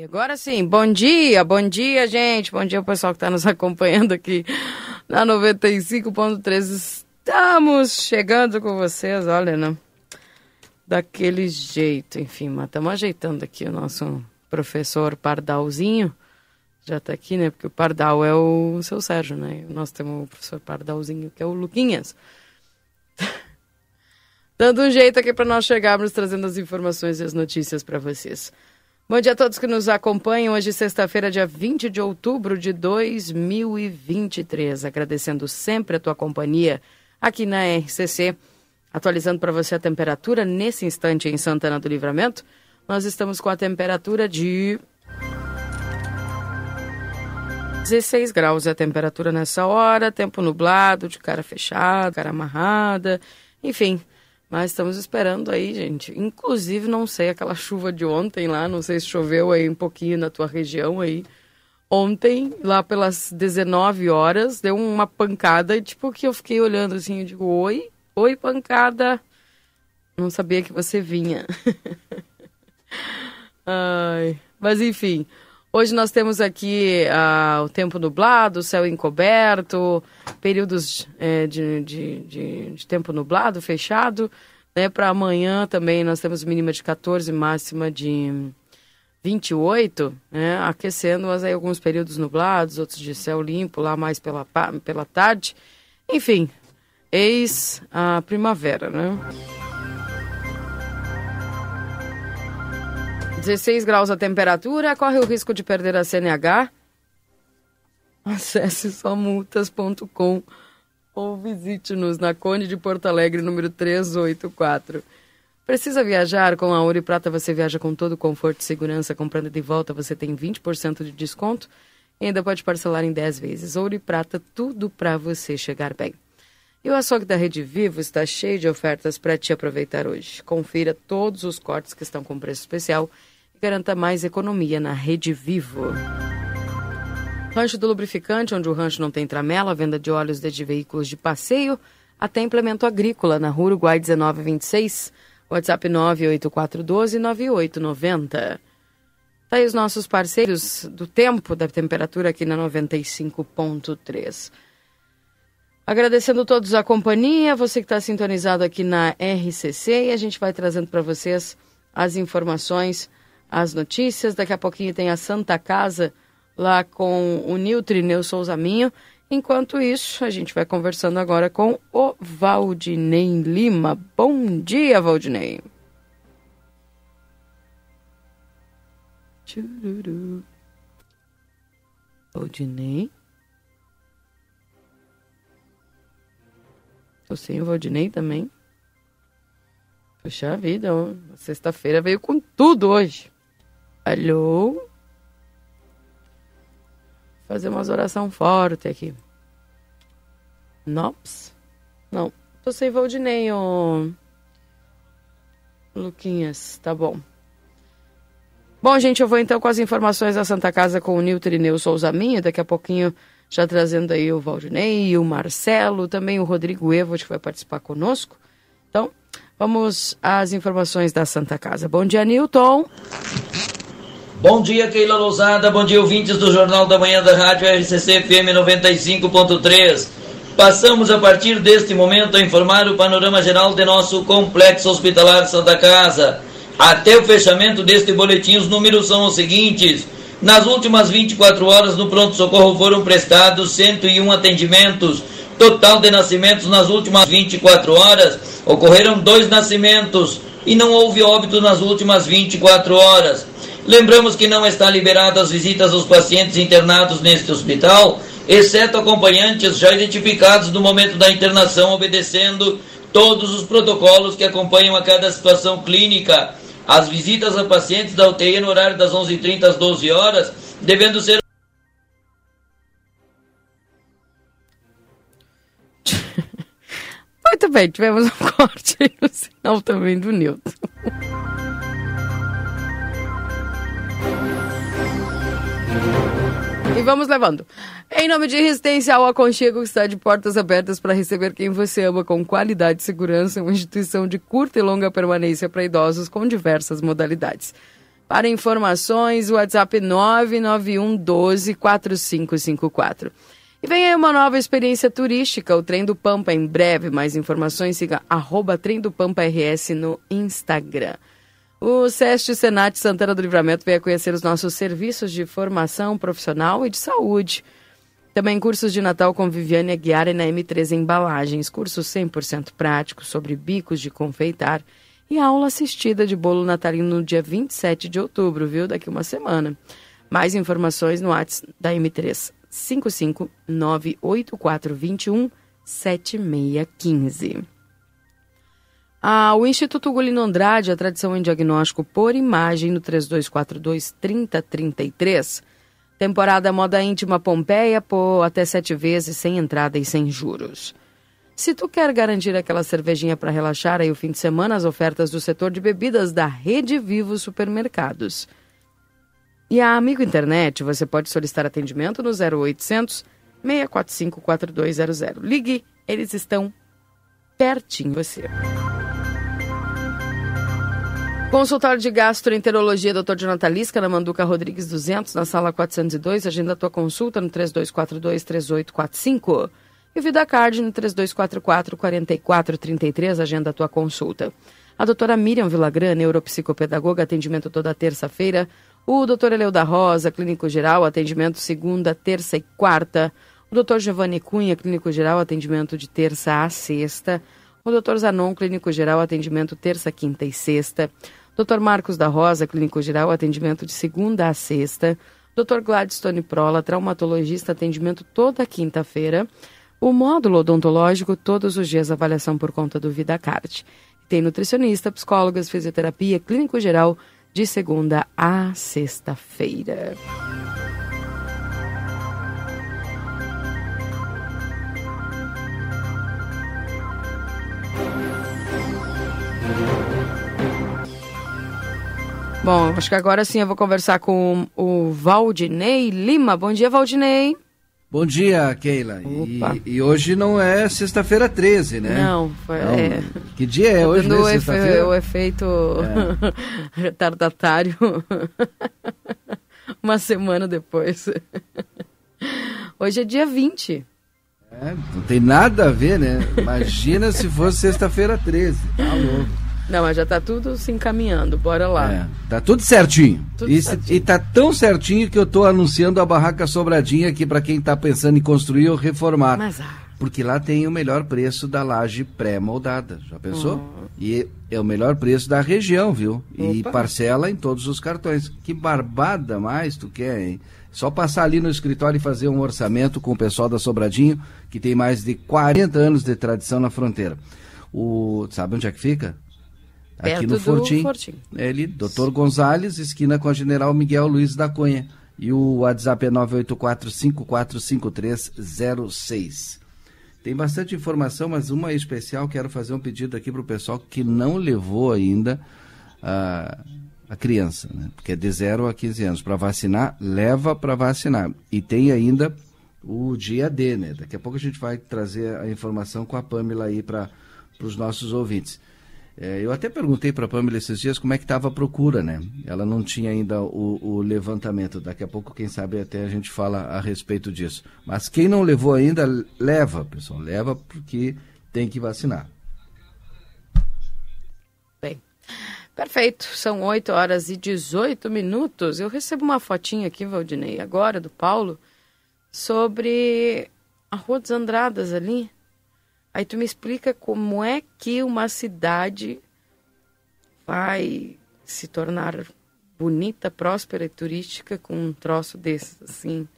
Agora sim, bom dia, bom dia, gente. Bom dia, o pessoal que está nos acompanhando aqui na 95.3. Estamos chegando com vocês, olha, né? Daquele jeito, enfim, mas estamos ajeitando aqui o nosso professor Pardalzinho. Já está aqui, né? Porque o Pardal é o seu Sérgio, né? Nós temos o professor Pardalzinho, que é o Luquinhas. Dando um jeito aqui para nós chegarmos trazendo as informações e as notícias para vocês. Bom dia a todos que nos acompanham. Hoje, sexta-feira, dia 20 de outubro de 2023. Agradecendo sempre a tua companhia aqui na RCC. Atualizando para você a temperatura nesse instante em Santana do Livramento. Nós estamos com a temperatura de 16 graus é a temperatura nessa hora, tempo nublado, de cara fechada, cara amarrada, enfim, mas estamos esperando aí, gente. Inclusive, não sei, aquela chuva de ontem lá, não sei se choveu aí um pouquinho na tua região aí. Ontem, lá pelas 19 horas, deu uma pancada tipo que eu fiquei olhando assim, eu digo, oi, oi pancada. Não sabia que você vinha. Ai, mas enfim, Hoje nós temos aqui uh, o tempo nublado, céu encoberto, períodos é, de, de, de, de, tempo nublado, fechado. Né? Para amanhã também nós temos mínima de 14, máxima de 28, né? aquecendo, mas aí alguns períodos nublados, outros de céu limpo, lá mais pela, pela tarde. Enfim, eis a primavera, né? 16 graus a temperatura, corre o risco de perder a CNH. Acesse somultas.com ou visite-nos na Conde de Porto Alegre, número 384. Precisa viajar? Com a Ouro e Prata você viaja com todo conforto e segurança. Comprando de volta você tem 20% de desconto e ainda pode parcelar em 10 vezes. Ouro e Prata, tudo para você chegar bem. E o açougue da Rede Vivo está cheio de ofertas para te aproveitar hoje. Confira todos os cortes que estão com preço especial Garanta mais economia na Rede Vivo. Rancho do Lubrificante, onde o rancho não tem tramela, venda de óleos de veículos de passeio, até implemento agrícola, na Rua Uruguai 1926, WhatsApp 98412-9890. Tá aí os nossos parceiros do tempo, da temperatura aqui na 95.3. Agradecendo todos a companhia, você que está sintonizado aqui na RCC, e a gente vai trazendo para vocês as informações as notícias. Daqui a pouquinho tem a Santa Casa lá com o Niltrineu Souza Minho. Enquanto isso, a gente vai conversando agora com o Valdinei Lima. Bom dia, Valdinei. Chururu. Valdinei. Tô sem o Valdinei também. Puxa vida, sexta-feira veio com tudo hoje. Alô? Fazer umas oração forte aqui. Nops? Não. Tô sem Valdinei, ô. Luquinhas, tá bom. Bom, gente, eu vou então com as informações da Santa Casa com o Nilton Irineu Souza Minha. Daqui a pouquinho já trazendo aí o Valdinei, o Marcelo, também o Rodrigo Evo, que vai participar conosco. Então, vamos às informações da Santa Casa. Bom dia, Nilton. Bom dia, Keila Lousada. Bom dia, ouvintes do Jornal da Manhã da Rádio RCC FM 95.3. Passamos a partir deste momento a informar o panorama geral de nosso complexo hospitalar Santa Casa. Até o fechamento deste boletim, os números são os seguintes. Nas últimas 24 horas no pronto-socorro foram prestados 101 atendimentos. Total de nascimentos nas últimas 24 horas ocorreram dois nascimentos e não houve óbito nas últimas 24 horas. Lembramos que não está liberado as visitas aos pacientes internados neste hospital, exceto acompanhantes já identificados no momento da internação, obedecendo todos os protocolos que acompanham a cada situação clínica. As visitas a pacientes da UTI no horário das 11h30 às 12 horas, devendo ser Muito bem, tivemos um corte no sinal também do Newton. E vamos levando. Em nome de Resistência ao Aconchego, está de portas abertas para receber quem você ama com qualidade e segurança, uma instituição de curta e longa permanência para idosos com diversas modalidades. Para informações, WhatsApp 991 12 4554. E vem aí uma nova experiência turística, o Trem do Pampa. Em breve, mais informações, siga arroba Trem do Pampa RS no Instagram. O SEST Senat Santana do Livramento veio a conhecer os nossos serviços de formação profissional e de saúde. Também cursos de Natal com Viviane Aguiar e na M3 Embalagens, cursos 100% práticos sobre bicos de confeitar e aula assistida de bolo natalino no dia 27 de outubro, viu? Daqui uma semana. Mais informações no WhatsApp da M3 5598421 7615. Ah, o Instituto Gulino Andrade, a tradição em diagnóstico por imagem no 3242-3033. Temporada Moda Íntima Pompeia por até sete vezes, sem entrada e sem juros. Se tu quer garantir aquela cervejinha para relaxar aí o fim de semana, as ofertas do setor de bebidas da Rede Vivo Supermercados. E a Amigo Internet, você pode solicitar atendimento no 0800 645 4200. Ligue, eles estão pertinho de você. Consultório de Gastroenterologia, Dr. Jonathan Lisca, na Manduca Rodrigues 200, na sala 402. Agenda a tua consulta no 3242-3845. E o VidaCard no 3244-4433. Agenda a tua consulta. A doutora Miriam Villagrã, neuropsicopedagoga, atendimento toda terça-feira. O doutor Eleu da Rosa, clínico geral, atendimento segunda, terça e quarta. O doutor Giovanni Cunha, clínico geral, atendimento de terça a sexta. O doutor Zanon, clínico geral, atendimento terça, quinta e sexta. Dr. Marcos da Rosa, clínico geral, atendimento de segunda a sexta. Dr. Gladstone Prola, traumatologista, atendimento toda quinta-feira. O módulo odontológico, todos os dias, avaliação por conta do VidaCard. Tem nutricionista, psicólogas, fisioterapia, clínico geral, de segunda a sexta-feira. Bom, acho que agora sim eu vou conversar com o Valdinei Lima. Bom dia, Valdinei. Bom dia, Keila. E, e, hoje não é sexta-feira 13, né? Não, foi. Não, é... Que dia é hoje, né? Sexta-feira? O efeito é. retardatário. Uma semana depois. Hoje é dia 20. É, não tem nada a ver, né? Imagina se fosse sexta-feira 13. Tá louco. Não, mas já tá tudo se encaminhando, bora lá. É, tá tudo certinho. Tudo e, certinho. e tá tão certinho que eu tô anunciando a barraca sobradinha aqui para quem tá pensando em construir ou reformar. Mas, ah. Porque lá tem o melhor preço da laje pré-moldada. Já pensou? Uhum. E é o melhor preço da região, viu? E Opa. parcela em todos os cartões. Que barbada mais tu quer, hein? Só passar ali no escritório e fazer um orçamento com o pessoal da Sobradinho, que tem mais de 40 anos de tradição na fronteira. O, sabe onde é que fica? Perto aqui no Fortim. Fortim. Ele, Dr. Gonzales, esquina com a General Miguel Luiz da Cunha. E o WhatsApp é 984-545306. Tem bastante informação, mas uma especial, quero fazer um pedido aqui para o pessoal que não levou ainda a, a criança, né? porque é de 0 a 15 anos. Para vacinar, leva para vacinar. E tem ainda o dia D, né? Daqui a pouco a gente vai trazer a informação com a Pamela aí para os nossos ouvintes. É, eu até perguntei para a Pamela esses dias como é que estava a procura, né? Ela não tinha ainda o, o, levantamento. Daqui a pouco, quem sabe, até a gente fala a respeito disso. Mas quem não levou ainda, leva, pessoal. Leva porque tem que vacinar. Bem, perfeito. São 8 horas e 18 minutos. Eu recebo uma fotinha aqui, Valdinei, agora, do Paulo, sobre a Rua dos Andradas ali. Aí tu me explica como é que uma cidade vai se tornar bonita, próspera e turística com um troço desses, assim,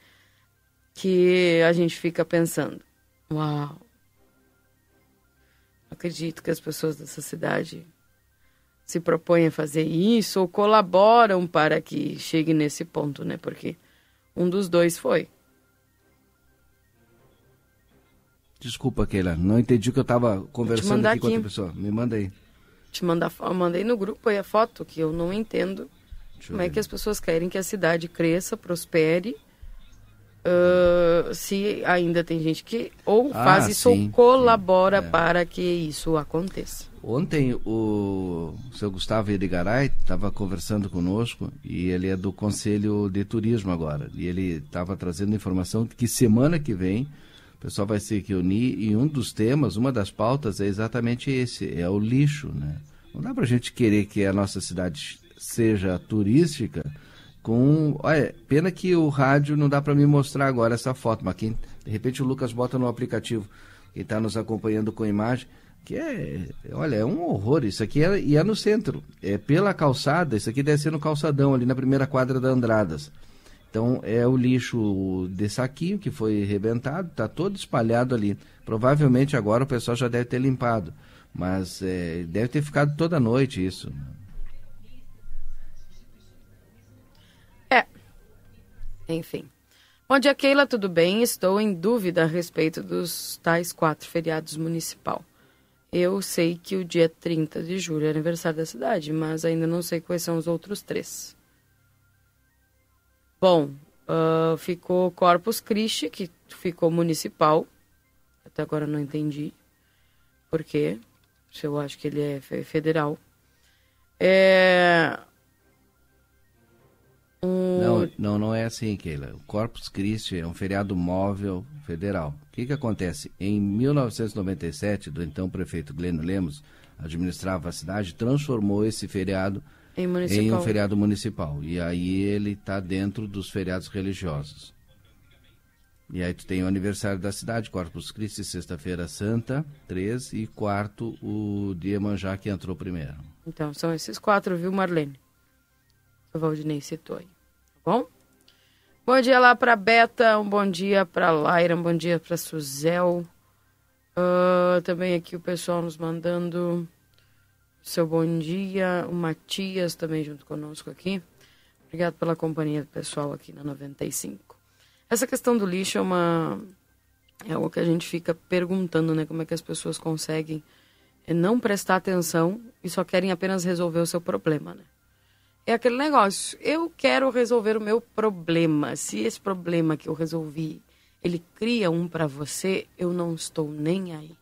que a gente fica pensando, uau, acredito que as pessoas dessa cidade se propõem a fazer isso ou colaboram para que chegue nesse ponto, né? Porque um dos dois foi. Desculpa, Keila, não entendi o que eu estava conversando aqui, com outra pessoa. Me manda aí. Te mandar, mandei no grupo aí a foto, que eu não entendo Deixa como é que as pessoas querem que a cidade cresça, prospere, uh, se ainda tem gente que ou ah, faz isso sim, ou colabora sim, é. para que isso aconteça. Ontem o seu Gustavo Edigaray estava conversando conosco e ele é do Conselho de Turismo agora. E ele estava trazendo informação que semana que vem o pessoal vai se reunir e um dos temas, uma das pautas é exatamente esse, é o lixo, né? Não dá para a gente querer que a nossa cidade seja turística com... Olha, pena que o rádio não dá para me mostrar agora essa foto, mas quem, de repente o Lucas bota no aplicativo, que está nos acompanhando com imagem, que é, olha, é um horror. Isso aqui é, e é no centro, é pela calçada, isso aqui deve ser no calçadão, ali na primeira quadra da Andradas. Então é o lixo de saquinho que foi rebentado, está todo espalhado ali. Provavelmente agora o pessoal já deve ter limpado, mas é, deve ter ficado toda noite isso. É. Enfim. Bom dia, Keila, tudo bem? Estou em dúvida a respeito dos tais quatro feriados municipal. Eu sei que o dia 30 de julho é aniversário da cidade, mas ainda não sei quais são os outros três. Bom, uh, ficou Corpus Christi, que ficou municipal. Até agora não entendi por quê. Eu acho que ele é federal. É... Um... Não, não, não é assim, Keila. O Corpus Christi é um feriado móvel federal. O que, que acontece? Em 1997, do então prefeito Gleno Lemos, administrava a cidade, transformou esse feriado em, em um feriado municipal. E aí ele está dentro dos feriados religiosos. E aí tu tem o aniversário da cidade, Corpus Christi, sexta-feira santa, três, e quarto, o dia manjá que entrou primeiro. Então, são esses quatro, viu, Marlene? O Valdinei citou aí. Tá bom? Bom dia lá para Beta, um bom dia para Laira, um bom dia para Suzel. Uh, também aqui o pessoal nos mandando seu bom dia. O Matias também junto conosco aqui. Obrigado pela companhia do pessoal aqui na 95. Essa questão do lixo é uma é algo que a gente fica perguntando, né? Como é que as pessoas conseguem é, não prestar atenção e só querem apenas resolver o seu problema, né? É aquele negócio, eu quero resolver o meu problema. Se esse problema que eu resolvi, ele cria um para você, eu não estou nem aí.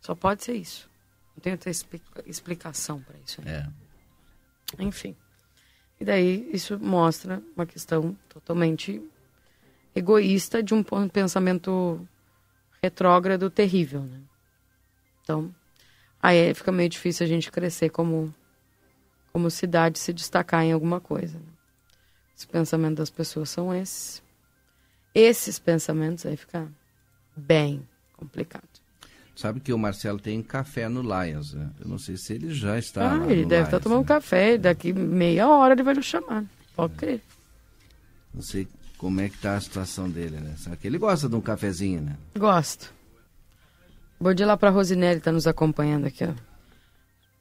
Só pode ser isso. Não tem outra explicação para isso. É. Enfim. E daí isso mostra uma questão totalmente egoísta de um pensamento retrógrado terrível, né? Então, aí fica meio difícil a gente crescer como como cidade, se destacar em alguma coisa. Né? Os pensamentos das pessoas são esses. Esses pensamentos aí fica bem complicado. Sabe que o Marcelo tem café no Lions, né? Eu não sei se ele já está. Ah, ele deve estar tomando né? café. Daqui meia hora ele vai nos chamar. Pode crer. Não sei como é que tá a situação dele, né? Só que ele gosta de um cafezinho, né? Gosto. Bom dia lá para Rosinelli, tá nos acompanhando aqui, ó.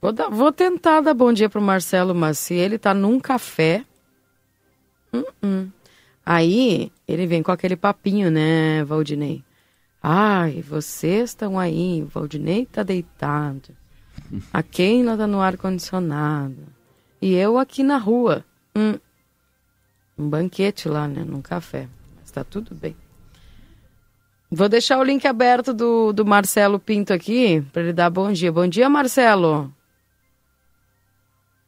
Vou, dar, vou tentar dar bom dia pro Marcelo, mas se ele tá num café. Uh -uh. Aí ele vem com aquele papinho, né, Valdinei? Ai, vocês estão aí, o Valdinei tá deitado. A Keila tá no ar-condicionado. E eu aqui na rua. Hum. Um banquete lá, né? Num café. Mas tá tudo bem. Vou deixar o link aberto do, do Marcelo Pinto aqui para ele dar bom dia. Bom dia, Marcelo.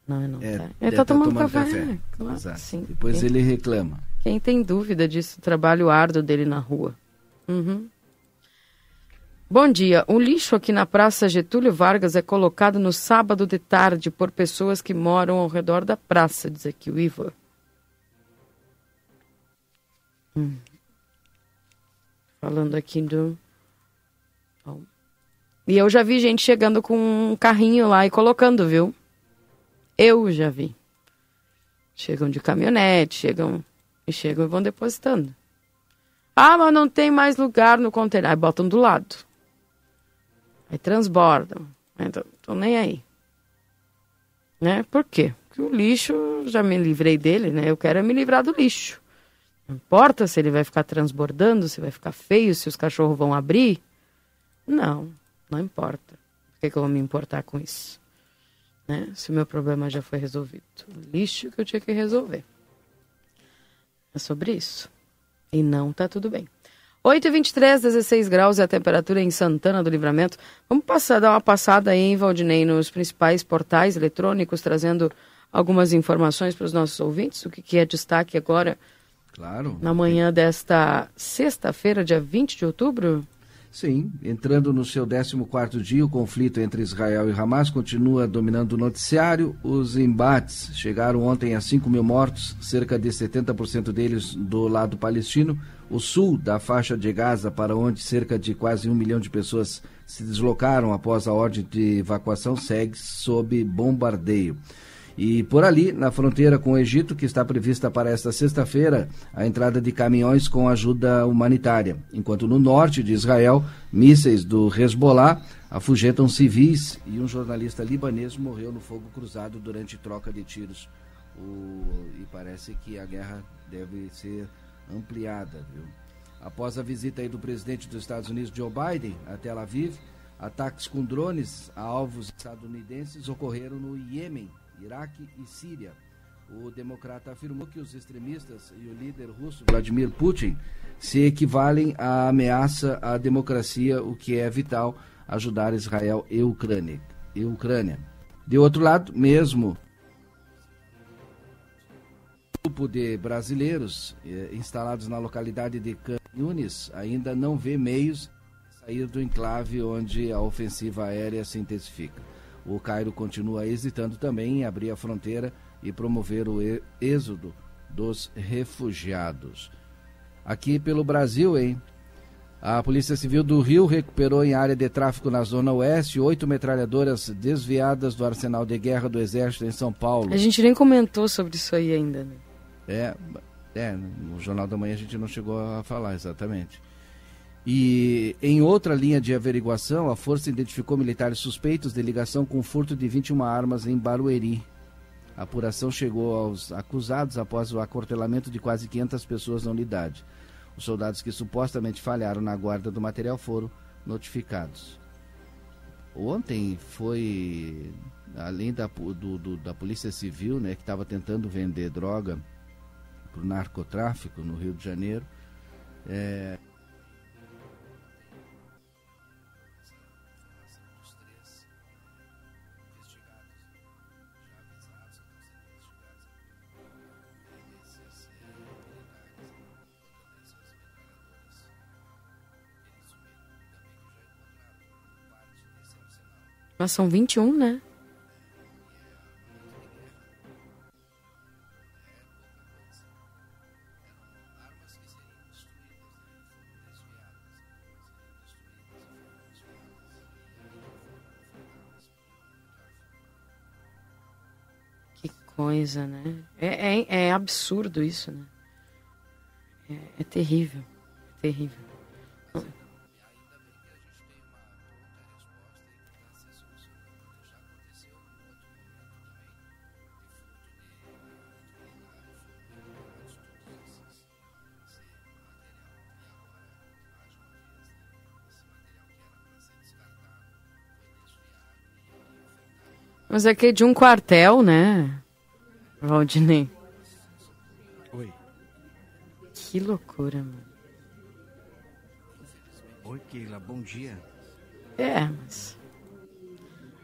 Não, não. É, tá. Ele tá, tá tomando, tomando café. café. Claro, sim. Depois Quem... ele reclama. Quem tem dúvida disso, o trabalho árduo dele na rua. Uhum. Bom dia. O lixo aqui na Praça Getúlio Vargas é colocado no sábado de tarde por pessoas que moram ao redor da praça, diz aqui o Ivan. Hum. Falando aqui do. E eu já vi gente chegando com um carrinho lá e colocando, viu? Eu já vi. Chegam de caminhonete, chegam e chegam e vão depositando. Ah, mas não tem mais lugar no container. Aí botam do lado. Aí transbordam. Então, tô nem aí. Né? Por quê? Porque o lixo, já me livrei dele, né? Eu quero é me livrar do lixo. Não importa se ele vai ficar transbordando, se vai ficar feio, se os cachorros vão abrir. Não, não importa. Por que, que eu vou me importar com isso? Né? Se o meu problema já foi resolvido. O lixo que eu tinha que resolver. É sobre isso. E não tá tudo bem. 8h23, 16 graus é a temperatura em Santana do Livramento. Vamos passar, dar uma passada aí, em Valdinei, nos principais portais eletrônicos, trazendo algumas informações para os nossos ouvintes. O que, que é destaque agora? Claro. Na manhã desta sexta-feira, dia 20 de outubro? Sim, entrando no seu 14 dia, o conflito entre Israel e Hamas continua dominando o noticiário. Os embates chegaram ontem a 5 mil mortos, cerca de 70% deles do lado palestino. O sul da faixa de Gaza, para onde cerca de quase um milhão de pessoas se deslocaram após a ordem de evacuação, segue sob bombardeio. E por ali, na fronteira com o Egito, que está prevista para esta sexta-feira, a entrada de caminhões com ajuda humanitária. Enquanto no norte de Israel, mísseis do Hezbollah afugentam civis e um jornalista libanês morreu no fogo cruzado durante troca de tiros. O... E parece que a guerra deve ser ampliada. Viu? Após a visita do presidente dos Estados Unidos, Joe Biden, a Tel Aviv, ataques com drones a alvos estadunidenses ocorreram no Iêmen, Iraque e Síria. O democrata afirmou que os extremistas e o líder russo Vladimir Putin se equivalem à ameaça à democracia, o que é vital ajudar Israel e Ucrânia. E Ucrânia. De outro lado, mesmo grupo de brasileiros eh, instalados na localidade de Canhunes ainda não vê meios de sair do enclave onde a ofensiva aérea se intensifica. O Cairo continua hesitando também em abrir a fronteira e promover o êxodo dos refugiados. Aqui pelo Brasil, hein? A Polícia Civil do Rio recuperou em área de tráfico na Zona Oeste oito metralhadoras desviadas do arsenal de guerra do Exército em São Paulo. A gente nem comentou sobre isso aí ainda, né? É, é no Jornal da Manhã a gente não chegou a falar exatamente. E em outra linha de averiguação, a força identificou militares suspeitos de ligação com furto de 21 armas em Barueri. A apuração chegou aos acusados após o acortelamento de quase 500 pessoas na unidade. Os soldados que supostamente falharam na guarda do material foram notificados. Ontem foi, além da, do, do, da Polícia Civil, né, que estava tentando vender droga para o narcotráfico no Rio de Janeiro, é, Mas são 21, né? Que coisa, né? É, é, é absurdo isso, né? É, é terrível. É terrível. Mas é que é de um quartel, né, Valdinei? Oi. Que loucura, mano. Oi, Keila, bom dia. É, mas.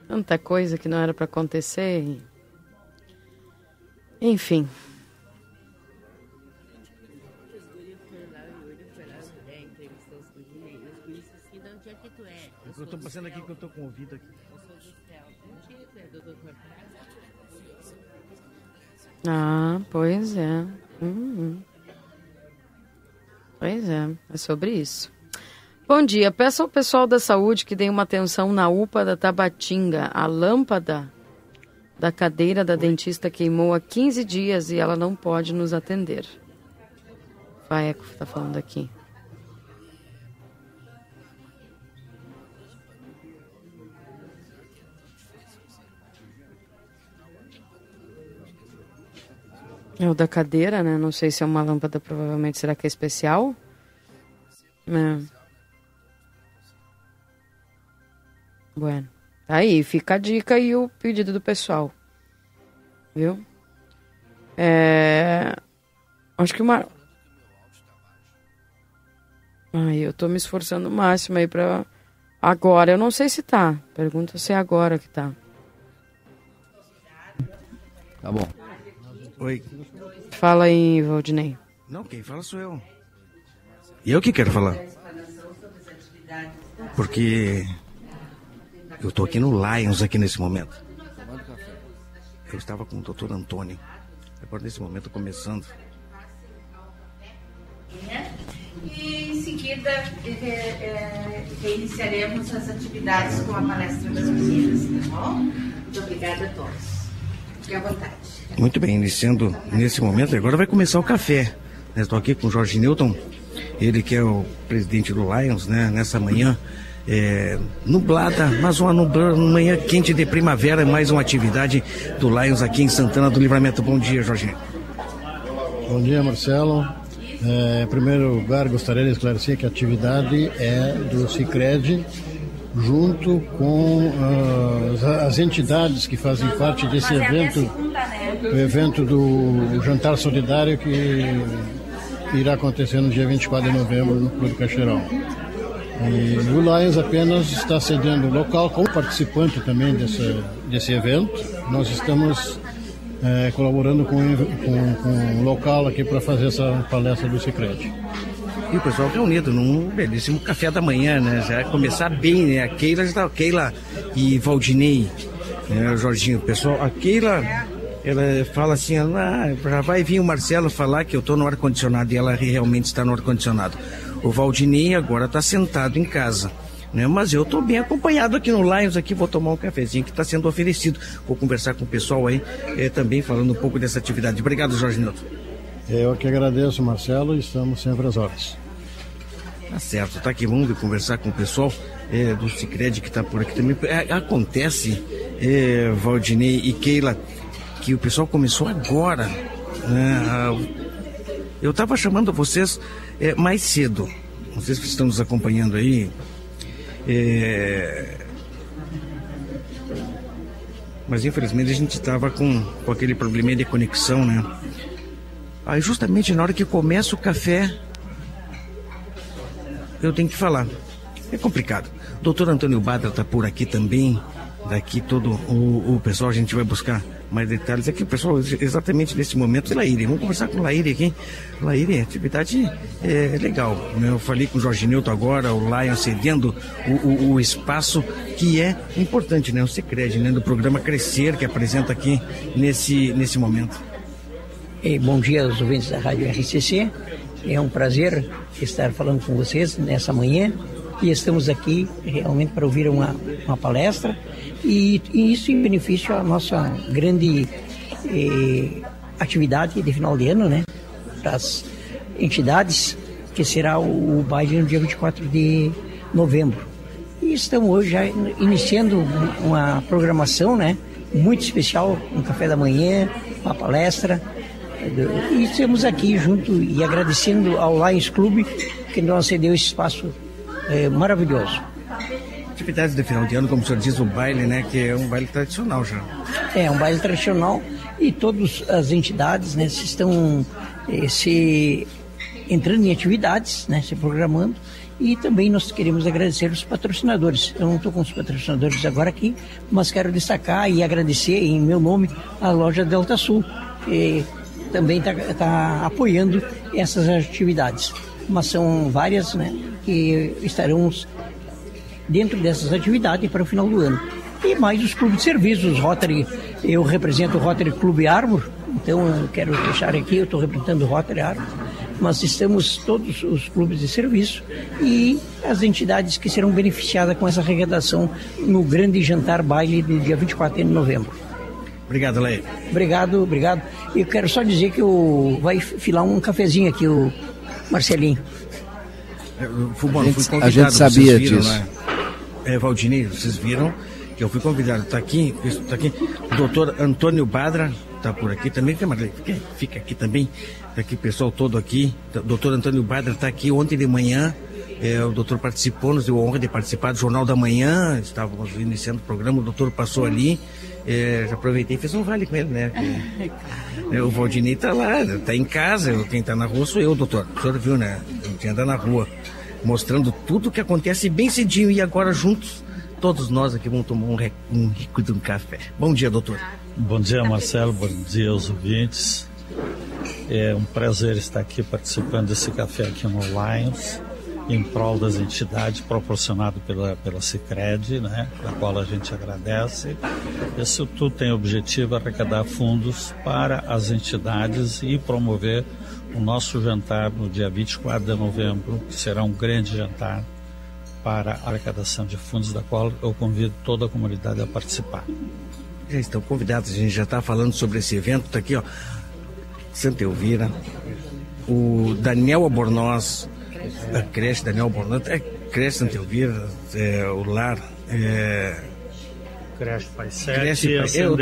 Tanta coisa que não era para acontecer. E... Enfim. Eu tô passando aqui que eu tô com o ouvido aqui. Ah, pois é. Uhum. Pois é, é sobre isso. Bom dia. Peço ao pessoal da saúde que dê uma atenção na UPA da Tabatinga. A lâmpada da cadeira da dentista queimou há 15 dias e ela não pode nos atender. Faeco está falando aqui. É o da cadeira, né? Não sei se é uma lâmpada, provavelmente será que é especial? É. Bueno. Tá aí, fica a dica e o pedido do pessoal. Viu? É... Acho que uma. Ai, eu tô me esforçando o máximo aí pra. Agora, eu não sei se tá. Pergunta se é agora que tá. Tá bom. Oi. Fala aí, Valdinei. Não, quem fala sou eu. E eu que quero falar. Porque eu estou aqui no Lions aqui nesse momento. Eu estava com o doutor Antônio. Agora nesse momento começando. E em seguida é, é, reiniciaremos as atividades com a palestra das meninas, tá bom? Muito obrigada a todos. Fique à vontade. Muito bem, iniciando nesse momento, agora vai começar o café. Estou aqui com o Jorge Newton, ele que é o presidente do Lions, né? Nessa manhã é, nublada, mas uma, nubla, uma manhã quente de primavera, mais uma atividade do Lions aqui em Santana do Livramento. Bom dia, Jorginho. Bom dia, Marcelo. É, em primeiro lugar, gostaria de esclarecer que a atividade é do Cicred, junto com uh, as entidades que fazem parte desse evento, o evento do Jantar Solidário que irá acontecer no dia 24 de novembro no Clube Cacheirão. E o Lions apenas está cedendo o local como participante também desse, desse evento. Nós estamos é, colaborando com, com, com o local aqui para fazer essa palestra do Cicred. E o pessoal reunido num belíssimo café da manhã, né? Já começar bem, né? A Keila já tá, Keila e Valdinei, né, Jorginho, pessoal, a Keila ela fala assim, ah, já vai vir o Marcelo falar que eu estou no ar-condicionado e ela realmente está no ar-condicionado. O Valdinei agora está sentado em casa. Né? Mas eu estou bem acompanhado aqui no Lions, aqui vou tomar um cafezinho que está sendo oferecido. Vou conversar com o pessoal aí, eh, também falando um pouco dessa atividade. Obrigado, Jorge Nilton. Eu que agradeço, Marcelo, e estamos sempre às horas. Tá certo, tá aqui, vamos ver, com o pessoal é, do Cicred que está por aqui também. É, acontece, é, Valdinei e Keila, que o pessoal começou agora. Né? Eu estava chamando vocês é, mais cedo. Vocês que estão nos acompanhando aí. É... Mas infelizmente a gente estava com, com aquele probleminha de conexão, né? Aí justamente na hora que começa o café, eu tenho que falar. É complicado. Doutor Antônio Badra está por aqui também. Daqui todo o, o pessoal a gente vai buscar mais detalhes. Aqui, pessoal, exatamente nesse momento, Laíre. Vamos conversar com o Laíre aqui. Laíre, atividade é legal. Né? Eu falei com o Jorge Newton agora, o Lion cedendo o, o, o, espaço que é importante, né? O Secred, né? Do programa Crescer, que apresenta aqui nesse, nesse momento. E bom dia aos ouvintes da Rádio RCC. É um prazer estar falando com vocês nessa manhã e estamos aqui realmente para ouvir uma, uma palestra e, e isso em benefício à nossa grande eh, atividade de final de ano, né? Das entidades, que será o, o baile no dia 24 de novembro. E estamos hoje já iniciando uma programação, né? Muito especial, um café da manhã, uma palestra. E estamos aqui junto e agradecendo ao Lions Clube que nos cedeu esse espaço eh, maravilhoso. atividades de final de ano, como o senhor diz, o baile, né? Que é um baile tradicional já. É, um baile tradicional e todas as entidades, né, estão eh, se entrando em atividades, né, se programando e também nós queremos agradecer os patrocinadores. Eu não estou com os patrocinadores agora aqui, mas quero destacar e agradecer em meu nome a loja Delta Sul, também está tá apoiando essas atividades. Mas são várias né, que estarão dentro dessas atividades para o final do ano. E mais os clubes de serviços, Rotary, eu represento o Rotary Clube Arbor, então eu quero deixar aqui, eu estou representando o Rotary Arbor, mas estamos todos os clubes de serviço e as entidades que serão beneficiadas com essa arrecadação no grande jantar baile do dia 24 de novembro. Obrigado, Leia. Obrigado, obrigado. Eu quero só dizer que o vai filar um cafezinho aqui, o Marcelinho. É, fui, bom, fui a gente sabia viram, disso. Né? É, Valdinei, vocês viram que eu fui convidado. Está aqui, está aqui o doutor Antônio Badra, está por aqui também. Fica, fica aqui também, está aqui o pessoal todo aqui. O doutor Antônio Badra está aqui ontem de manhã. É, o doutor participou, nos deu a honra de participar do Jornal da Manhã. Estávamos iniciando o programa, o doutor passou ali. É, já aproveitei e fiz um vale com ele, né? Que, é, o Valdinei está lá, está em casa. Quem está na rua sou eu, doutor. O senhor viu, né? A gente anda na rua mostrando tudo o que acontece bem cedinho e agora juntos todos nós aqui vamos tomar um, um rico de um café. Bom dia, doutor. Bom dia, Marcelo. Bom dia aos ouvintes. É um prazer estar aqui participando desse café aqui no Lions, em prol das entidades, proporcionado pela, pela Cicred, né, da qual a gente agradece. Isso tudo tem objetivo arrecadar fundos para as entidades e promover o nosso jantar no dia 24 de novembro, que será um grande jantar para a arrecadação de fundos, da qual eu convido toda a comunidade a participar. Já estão convidados, a gente já está falando sobre esse evento, está aqui, ó, Santa Elvira, o Daniel Albornoz, a creche Daniel Albornoz, é creche Santa Elvira, é, o lar, é, Creche Pai Creche Pai, eu,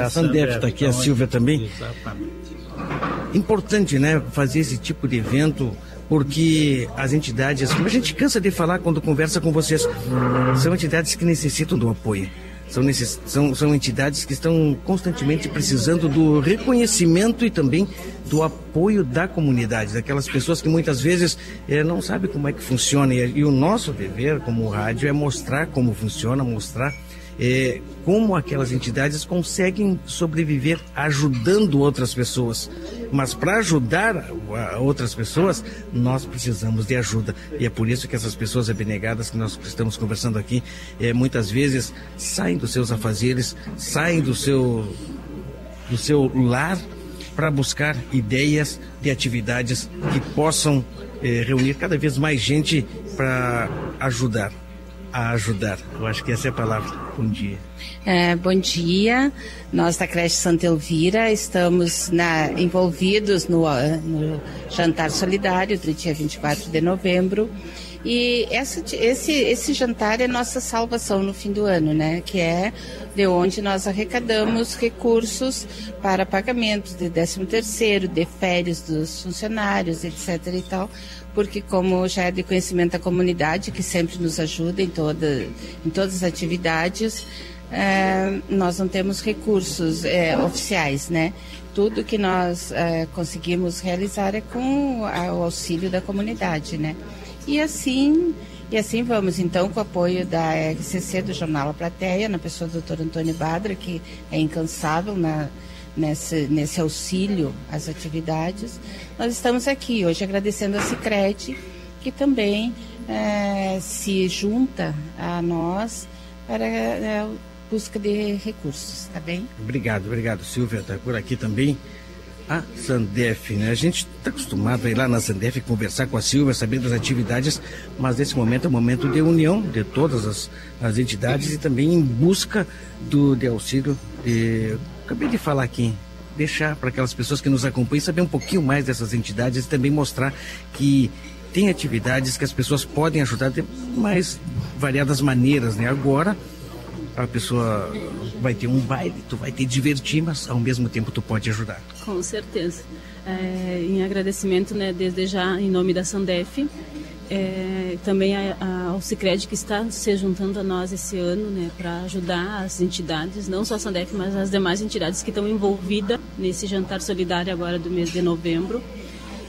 a Sandef está aqui, a Silvia também. Exatamente. Importante, né, fazer esse tipo de evento porque as entidades, como a gente cansa de falar quando conversa com vocês, são entidades que necessitam do apoio. São, necess... são, são entidades que estão constantemente precisando do reconhecimento e também do apoio da comunidade, daquelas pessoas que muitas vezes é, não sabem como é que funciona. E, e o nosso dever como rádio é mostrar como funciona, mostrar é, como aquelas entidades conseguem sobreviver ajudando outras pessoas. Mas para ajudar outras pessoas, nós precisamos de ajuda. E é por isso que essas pessoas abnegadas que nós estamos conversando aqui, é, muitas vezes saem dos seus afazeres, saem do seu, do seu lar para buscar ideias de atividades que possam é, reunir cada vez mais gente para ajudar a ajudar. Eu acho que essa é a palavra. Bom dia. É, bom dia. Nós da creche Santa Elvira estamos na, envolvidos no, no, jantar solidário do dia 24 de novembro. E essa, esse, esse jantar é nossa salvação no fim do ano, né? Que é de onde nós arrecadamos recursos para pagamentos de 13 terceiro, de férias dos funcionários, etc. e tal, porque como já é de conhecimento da comunidade, que sempre nos ajuda em, toda, em todas as atividades, é, nós não temos recursos é, oficiais, né? Tudo que nós é, conseguimos realizar é com o auxílio da comunidade, né? E assim, e assim vamos, então, com o apoio da RCC, do Jornal A Plateia, na pessoa do Dr. Antônio Badra, que é incansável na, nesse, nesse auxílio às atividades. Nós estamos aqui hoje agradecendo a Cicred, que também é, se junta a nós para é, busca de recursos, tá bem? Obrigado, obrigado, Silvia, está por aqui também. A Sandef, né? A gente está acostumado a ir lá na Sandef conversar com a Silvia, saber das atividades, mas nesse momento é um momento de união de todas as, as entidades e também em busca do, de auxílio de acabei de falar aqui, deixar para aquelas pessoas que nos acompanham saber um pouquinho mais dessas entidades e também mostrar que tem atividades que as pessoas podem ajudar de mais variadas maneiras, né? Agora a pessoa vai ter um baile, tu vai te divertir, mas ao mesmo tempo tu pode ajudar. Com certeza. É, em agradecimento, né, desde já em nome da Sandef, é, também a, a, ao Cicred que está se juntando a nós esse ano, né, para ajudar as entidades, não só a Sandef, mas as demais entidades que estão envolvidas nesse jantar solidário agora do mês de novembro.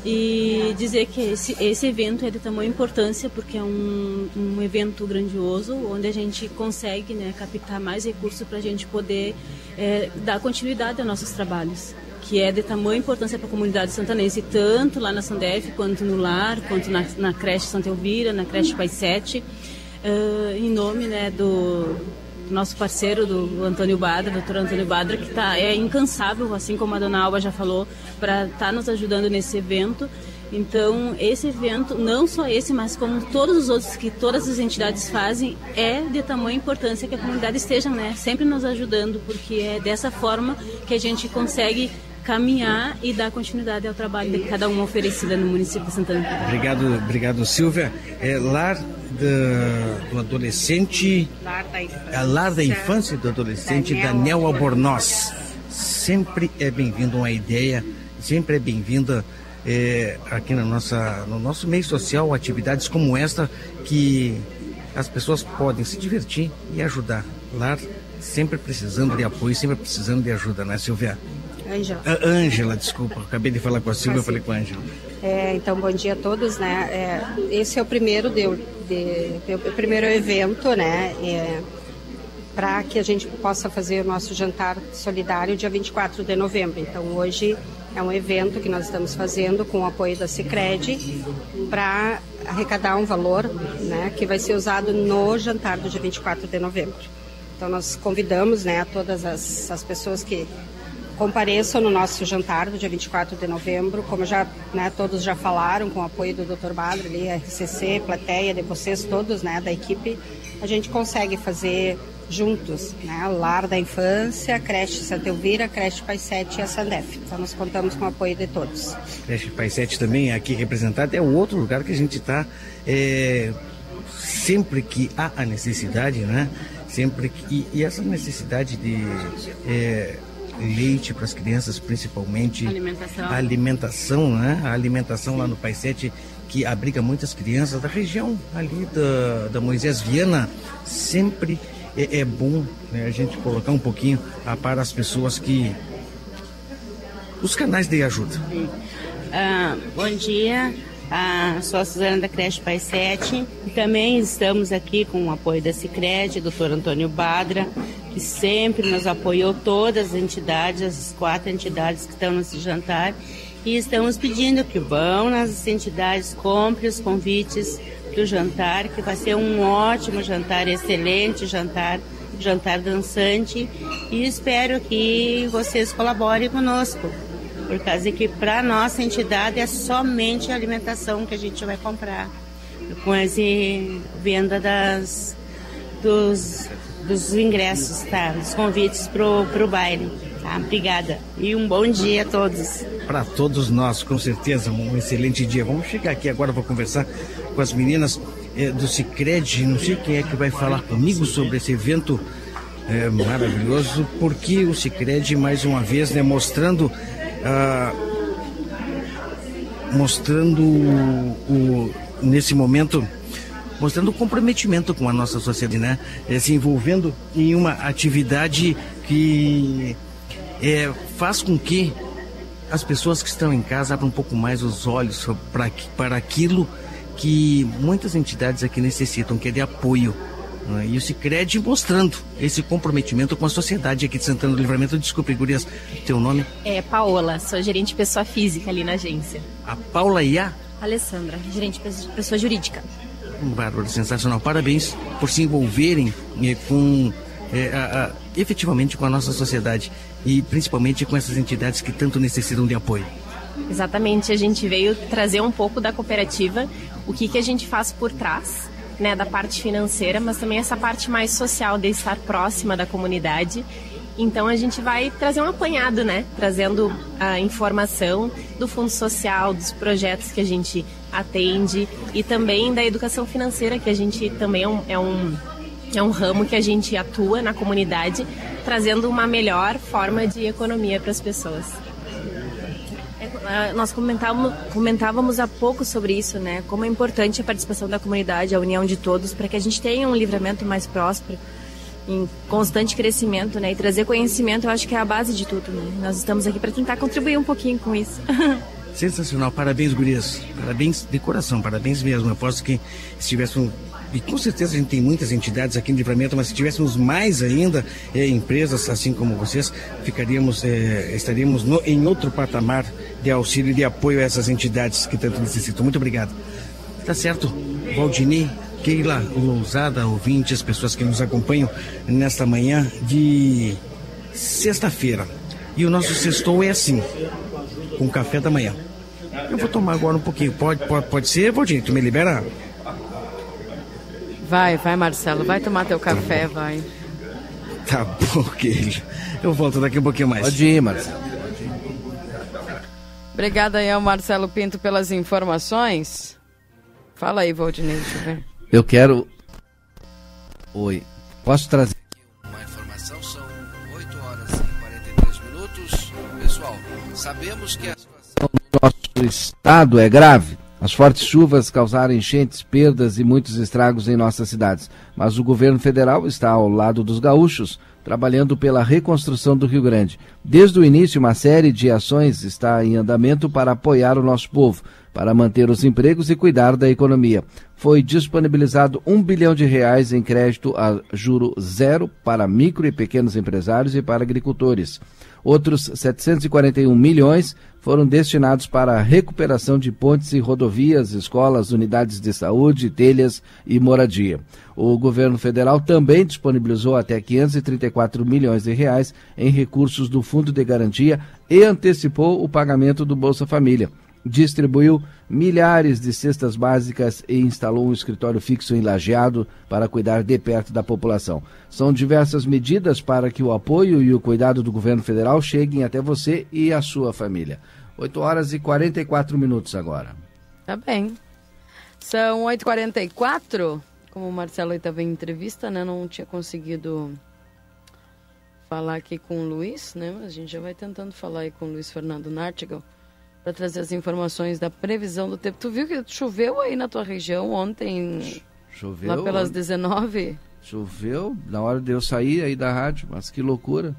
E dizer que esse, esse evento é de tamanha importância porque é um, um evento grandioso onde a gente consegue né, captar mais recursos para a gente poder é, dar continuidade aos nossos trabalhos que é de tamanha importância para a comunidade santanense, tanto lá na Sandef, quanto no lar, quanto na, na creche Santa Elvira, na creche Pai 7, uh, em nome né, do, nosso parceiro, do Antônio Badra, doutor Antônio Badra, que tá, é incansável, assim como a dona Alba já falou, para estar tá nos ajudando nesse evento. Então, esse evento, não só esse, mas como todos os outros que todas as entidades fazem, é de tamanha importância que a comunidade esteja né, sempre nos ajudando, porque é dessa forma que a gente consegue caminhar e dar continuidade ao trabalho de cada uma oferecida no município de Santana. Obrigado, obrigado Silvia. É, lar do, do adolescente, lar da infância, lar da infância do adolescente Daniel, Daniel Albornoz. Sempre é bem-vindo uma ideia, sempre é bem-vinda é, aqui na nossa, no nosso meio social atividades como esta que as pessoas podem se divertir e ajudar. Lar sempre precisando de apoio, sempre precisando de ajuda, né, Silvia? Ângela. Ângela, desculpa, acabei de falar com a Silvia, eu falei com a Ângela. É, então, bom dia a todos, né? É, esse é o primeiro de, de, o primeiro evento, né? É, para que a gente possa fazer o nosso jantar solidário dia 24 de novembro. Então, hoje é um evento que nós estamos fazendo com o apoio da Sicredi para arrecadar um valor, né, que vai ser usado no jantar do dia 24 de novembro. Então, nós convidamos, né, todas as, as pessoas que compareçam no nosso jantar do dia 24 de novembro, como já né, todos já falaram, com o apoio do Dr. Badro ali, RCC, plateia, de vocês todos, né, da equipe, a gente consegue fazer juntos, né, Lar da Infância, Creche Santa Elvira, Creche Pai 7 e a Sandef. Então nós contamos com o apoio de todos. Creche Pai 7 também aqui representado, é o outro lugar que a gente está é, sempre que há a necessidade, né, sempre que, e essa necessidade de... É, leite para as crianças, principalmente. Alimentação. A alimentação, né? A alimentação lá no Pai 7, que abriga muitas crianças da região ali da, da Moisés Viana, sempre é, é bom né, a gente colocar um pouquinho a, para as pessoas que. os canais de ajuda. Ah, bom dia. Ah, sou a Suzana da Creche Pai 7. Também estamos aqui com o apoio da Cicred, doutor Antônio Badra, que sempre nos apoiou todas as entidades, as quatro entidades que estão nesse jantar. E estamos pedindo que vão nas entidades, comprem os convites do jantar, que vai ser um ótimo jantar, excelente jantar, jantar dançante. E espero que vocês colaborem conosco, por causa que para nossa entidade é somente a alimentação que a gente vai comprar, com essa venda das, dos dos ingressos, tá? Dos convites pro, pro baile. Tá? Obrigada. E um bom dia a todos. Para todos nós, com certeza, um excelente dia. Vamos chegar aqui agora, vou conversar com as meninas é, do Cicred. Não sei quem é que vai falar comigo sobre esse evento é, maravilhoso, porque o Cicred, mais uma vez, né, mostrando. Ah, mostrando o, o, nesse momento mostrando comprometimento com a nossa sociedade, né? É, se envolvendo em uma atividade que é, faz com que as pessoas que estão em casa abram um pouco mais os olhos para, para aquilo que muitas entidades aqui necessitam, que é de apoio. Né? E o Cicred mostrando esse comprometimento com a sociedade aqui de Santana do Livramento. Desculpe, Gurias, teu nome? É Paola, sou gerente de pessoa física ali na agência. A Paula e a? Alessandra, gerente de pessoa jurídica. Bárbara, sensacional. Parabéns por se envolverem eh, com eh, a, a, efetivamente com a nossa sociedade e principalmente com essas entidades que tanto necessitam de apoio. Exatamente, a gente veio trazer um pouco da cooperativa, o que, que a gente faz por trás, né, da parte financeira, mas também essa parte mais social de estar próxima da comunidade então a gente vai trazer um apanhado, né? Trazendo a informação do Fundo Social, dos projetos que a gente atende e também da educação financeira, que a gente também é um, é um, é um ramo que a gente atua na comunidade, trazendo uma melhor forma de economia para as pessoas. É ah, nós comentávamos, comentávamos há pouco sobre isso, né? Como é importante a participação da comunidade, a união de todos, para que a gente tenha um livramento mais próspero, em constante crescimento, né? E trazer conhecimento, eu acho que é a base de tudo, né? Nós estamos aqui para tentar contribuir um pouquinho com isso. Sensacional, parabéns, gurias. Parabéns de coração, parabéns mesmo. Eu posso que se e com certeza a gente tem muitas entidades aqui no Livramento, mas se tivéssemos mais ainda é, empresas assim como vocês, ficaríamos, é, estaríamos no, em outro patamar de auxílio e de apoio a essas entidades que tanto necessitam. Muito obrigado. Tá certo, Valdinei, Keila, Lousada, ouvintes, pessoas que nos acompanham nesta manhã de sexta-feira. E o nosso sextou é assim, com café da manhã. Eu vou tomar agora um pouquinho. Pode, pode, pode ser, Valdinei? Tu me libera? Vai, vai, Marcelo, vai tomar teu café, vai. Tá bom, queijo. Eu volto daqui um pouquinho mais. Pode ir, Marcelo. Obrigada aí ao Marcelo Pinto pelas informações. Fala aí, Valdinei, deixa eu ver. Eu quero. Oi. Posso trazer sabemos que a situação do nosso estado é grave. As fortes chuvas causaram enchentes, perdas e muitos estragos em nossas cidades. Mas o governo federal está ao lado dos gaúchos, trabalhando pela reconstrução do Rio Grande. Desde o início, uma série de ações está em andamento para apoiar o nosso povo, para manter os empregos e cuidar da economia. Foi disponibilizado um bilhão de reais em crédito a juro zero para micro e pequenos empresários e para agricultores. Outros 741 milhões foram destinados para a recuperação de pontes e rodovias, escolas, unidades de saúde, telhas e moradia. O governo federal também disponibilizou até 534 milhões de reais em recursos do Fundo de Garantia e antecipou o pagamento do Bolsa Família distribuiu milhares de cestas básicas e instalou um escritório fixo em Lajeado para cuidar de perto da população. São diversas medidas para que o apoio e o cuidado do governo federal cheguem até você e a sua família. 8 horas e 44 minutos agora. Tá bem. São 8h44. Como o Marcelo estava em entrevista, né? Não tinha conseguido falar aqui com o Luiz, né? Mas a gente já vai tentando falar aí com o Luiz Fernando Nartigal para trazer as informações da previsão do tempo. Tu viu que choveu aí na tua região ontem? Choveu. Lá pelas 19? Choveu na hora de eu sair aí da rádio, mas que loucura.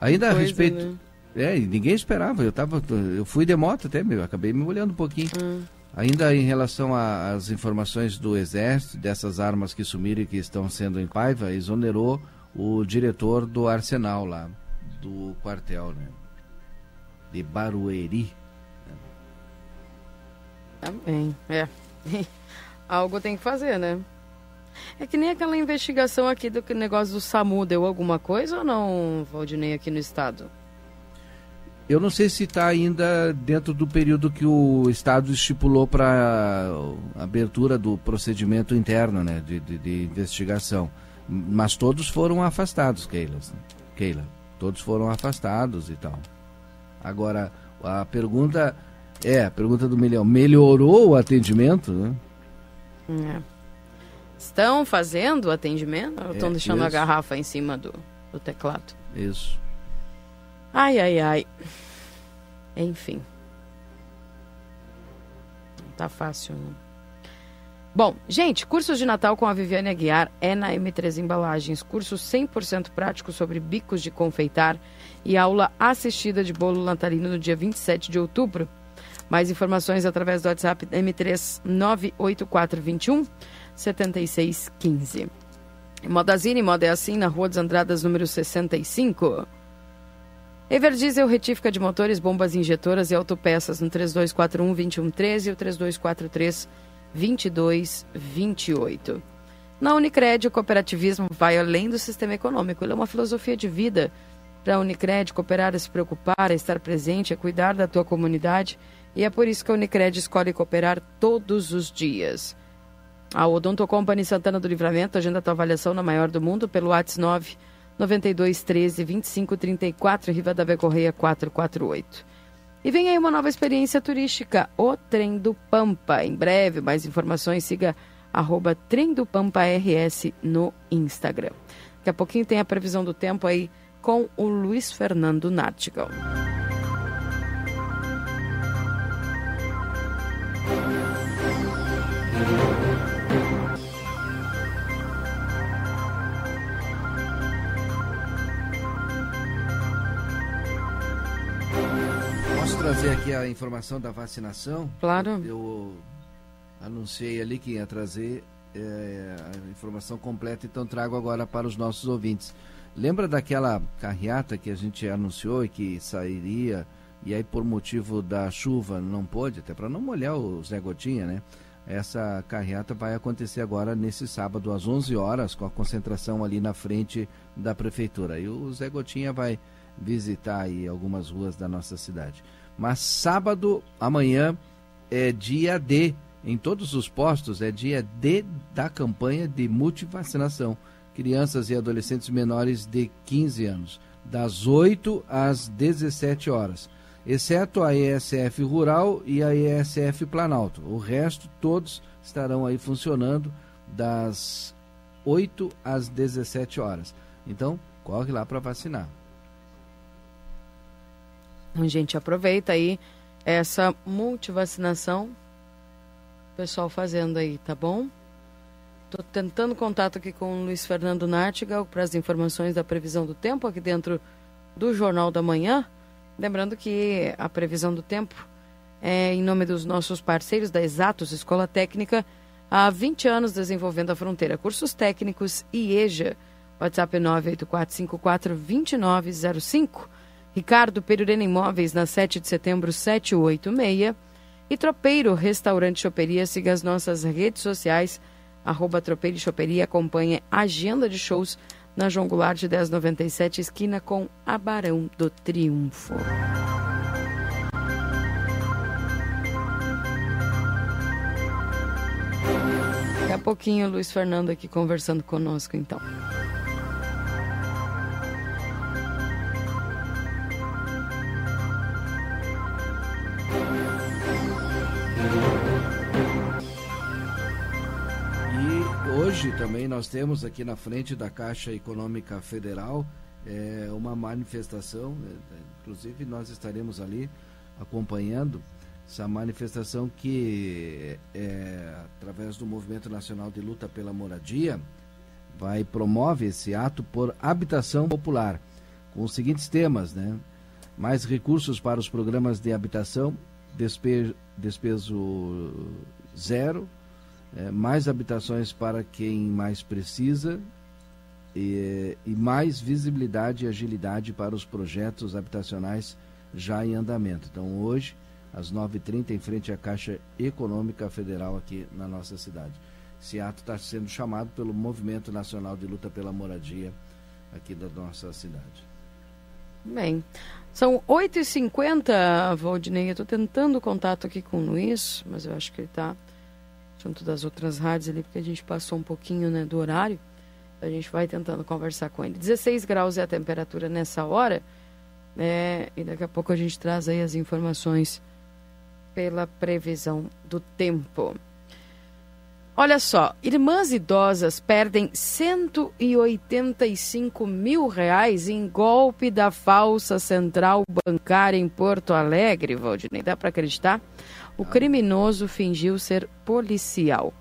Ainda Coisa, a respeito. Né? É, ninguém esperava. Eu tava, eu fui de moto até, meu, acabei me olhando um pouquinho. Hum. Ainda em relação às informações do Exército, dessas armas que sumiram e que estão sendo em Paiva, exonerou o diretor do Arsenal lá, do quartel, né? De Barueri. Também, é. Algo tem que fazer, né? É que nem aquela investigação aqui do negócio do SAMU, deu alguma coisa ou não, Valdinei, aqui no estado? Eu não sei se está ainda dentro do período que o Estado estipulou para abertura do procedimento interno né, de, de, de, investigação. Mas todos foram afastados, Keila. Keila. Todos foram afastados e tal. Agora, a pergunta é, a pergunta do milhão, melhorou o atendimento? Né? É. Estão fazendo o atendimento ou estão é, deixando isso. a garrafa em cima do, do teclado? Isso. Ai, ai, ai. Enfim. Não tá fácil, não. Bom, gente, cursos de Natal com a Viviane Aguiar é na M3 Embalagens. Curso 100% prático sobre bicos de confeitar e aula assistida de bolo natalino no dia 27 de outubro. Mais informações através do WhatsApp M3 98421 7615. Modazine, moda é assim, na Rua dos Andradas, número 65. Everdiesel, retífica de motores, bombas injetoras e autopeças no 3241 2113 e o 3243 2228. Na Unicred, o cooperativismo vai além do sistema econômico. Ele é uma filosofia de vida. A Unicred, cooperar é se preocupar, é estar presente, é cuidar da tua comunidade. E é por isso que a Unicred escolhe cooperar todos os dias. A Odonto Company Santana do Livramento agenda a tua avaliação na maior do mundo pelo WhatsApp 9 92 13 25 34 Riva da Correia 448. E vem aí uma nova experiência turística, o Trem do Pampa. Em breve, mais informações, siga arroba Trem do Pampa RS no Instagram. Daqui a pouquinho tem a previsão do tempo aí com o Luiz Fernando Nartigal. Posso trazer aqui a informação da vacinação? Claro. Eu, anunciei ali que ia trazer é, a informação completa, então trago agora para os nossos ouvintes. Lembra daquela carreata que a gente anunciou e que sairia, e aí por motivo da chuva não pôde, até para não molhar o Zé Gotinha, né? Essa carreata vai acontecer agora nesse sábado às 11 horas, com a concentração ali na frente da prefeitura. E o Zé Gotinha vai visitar aí algumas ruas da nossa cidade. Mas sábado, amanhã, é dia D. Em todos os postos é dia D da campanha de multivacinação. Crianças e adolescentes menores de 15 anos, das 8 às 17 horas exceto a ESF Rural e a ESF Planalto. O resto, todos estarão aí funcionando das 8 às 17 horas. Então, corre lá para vacinar. A gente aproveita aí essa multivacinação, o pessoal fazendo aí, tá bom? Estou tentando contato aqui com o Luiz Fernando Nartigal para as informações da previsão do tempo aqui dentro do Jornal da Manhã. Lembrando que a previsão do tempo é em nome dos nossos parceiros da Exatos Escola Técnica, há 20 anos desenvolvendo a fronteira. Cursos técnicos e EJA. WhatsApp 984542905. Ricardo Perurena Imóveis, na 7 de setembro, 786. E Tropeiro Restaurante Choperia. Siga as nossas redes sociais, arroba Tropeiro e Choperia. Acompanhe a agenda de shows na João Goulart de 1097, esquina com a Barão do Triunfo. Daqui a pouquinho o Luiz Fernando aqui conversando conosco, então. Hoje também nós temos aqui na frente da Caixa Econômica Federal é, uma manifestação, é, inclusive nós estaremos ali acompanhando essa manifestação que, é, através do Movimento Nacional de Luta pela Moradia, vai promove esse ato por habitação popular, com os seguintes temas, né? Mais recursos para os programas de habitação, despe despeso zero, é, mais habitações para quem mais precisa e, e, mais visibilidade e agilidade para os projetos habitacionais já em andamento. Então, hoje, às 9h30, em frente à Caixa Econômica Federal aqui na nossa cidade. Esse ato está sendo chamado pelo Movimento Nacional de Luta pela Moradia aqui da nossa cidade. Bem, são 8h50, Valdinei. Eu estou tentando contato aqui com o Luiz, mas eu acho que ele está junto das outras rádios ali, porque a gente passou um pouquinho né, do horário. A gente vai tentando conversar com ele. 16 graus é a temperatura nessa hora. É, e daqui a pouco a gente traz aí as informações pela previsão do tempo. Olha só, irmãs idosas perdem 185 mil reais em golpe da falsa central bancária em Porto Alegre, Valdinei. Dá para acreditar? O criminoso fingiu ser policial.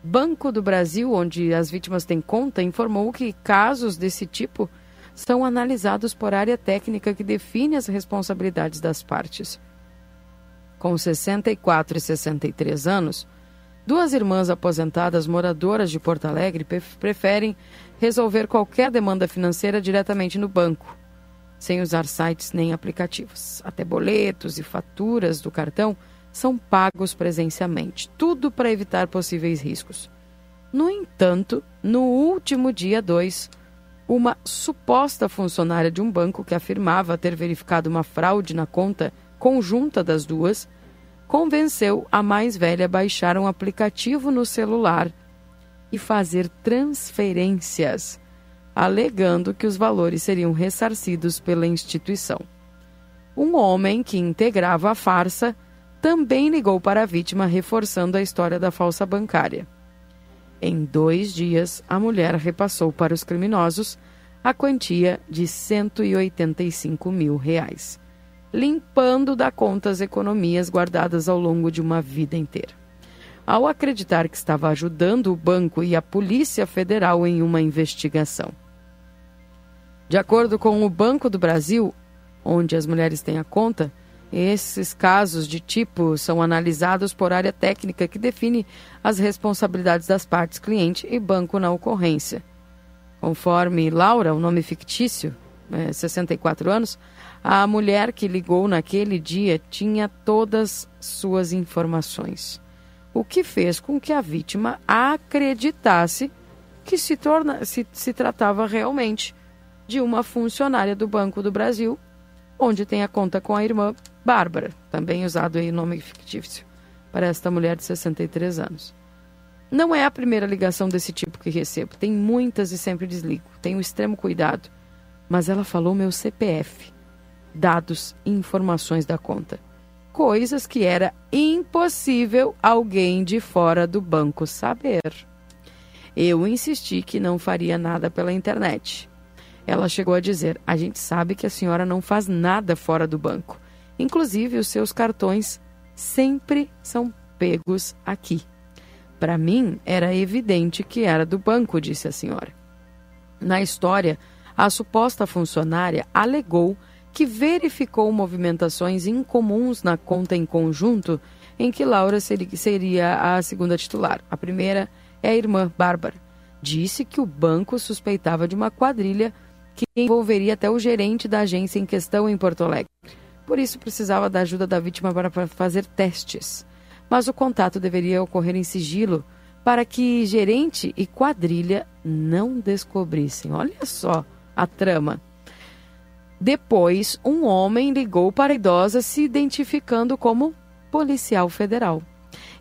Banco do Brasil, onde as vítimas têm conta, informou que casos desse tipo são analisados por área técnica que define as responsabilidades das partes. Com 64 e 63 anos, duas irmãs aposentadas moradoras de Porto Alegre preferem resolver qualquer demanda financeira diretamente no banco, sem usar sites nem aplicativos. Até boletos e faturas do cartão são pagos presencialmente, tudo para evitar possíveis riscos. No entanto, no último dia 2, uma suposta funcionária de um banco que afirmava ter verificado uma fraude na conta conjunta das duas convenceu a mais velha a baixar um aplicativo no celular e fazer transferências, alegando que os valores seriam ressarcidos pela instituição. Um homem que integrava a farsa também ligou para a vítima, reforçando a história da falsa bancária. Em dois dias, a mulher repassou para os criminosos a quantia de 185 mil reais, limpando da conta as economias guardadas ao longo de uma vida inteira. ao acreditar que estava ajudando o banco e a Polícia Federal em uma investigação. De acordo com o Banco do Brasil, onde as mulheres têm a conta, esses casos de tipo são analisados por área técnica que define as responsabilidades das partes cliente e banco na ocorrência. Conforme Laura, o nome fictício, é, 64 anos, a mulher que ligou naquele dia tinha todas suas informações, o que fez com que a vítima acreditasse que se, torna, se, se tratava realmente de uma funcionária do Banco do Brasil, onde tem a conta com a irmã Bárbara, também usado aí nome fictício, para esta mulher de 63 anos. Não é a primeira ligação desse tipo que recebo. Tem muitas e sempre desligo. Tenho extremo cuidado. Mas ela falou meu CPF, dados e informações da conta. Coisas que era impossível alguém de fora do banco saber. Eu insisti que não faria nada pela internet. Ela chegou a dizer: A gente sabe que a senhora não faz nada fora do banco. Inclusive, os seus cartões sempre são pegos aqui. Para mim, era evidente que era do banco, disse a senhora. Na história, a suposta funcionária alegou que verificou movimentações incomuns na conta em conjunto em que Laura seria a segunda titular. A primeira é a irmã Bárbara. Disse que o banco suspeitava de uma quadrilha que envolveria até o gerente da agência em questão em Porto Alegre. Por isso, precisava da ajuda da vítima para fazer testes. Mas o contato deveria ocorrer em sigilo para que gerente e quadrilha não descobrissem. Olha só a trama. Depois, um homem ligou para a idosa se identificando como policial federal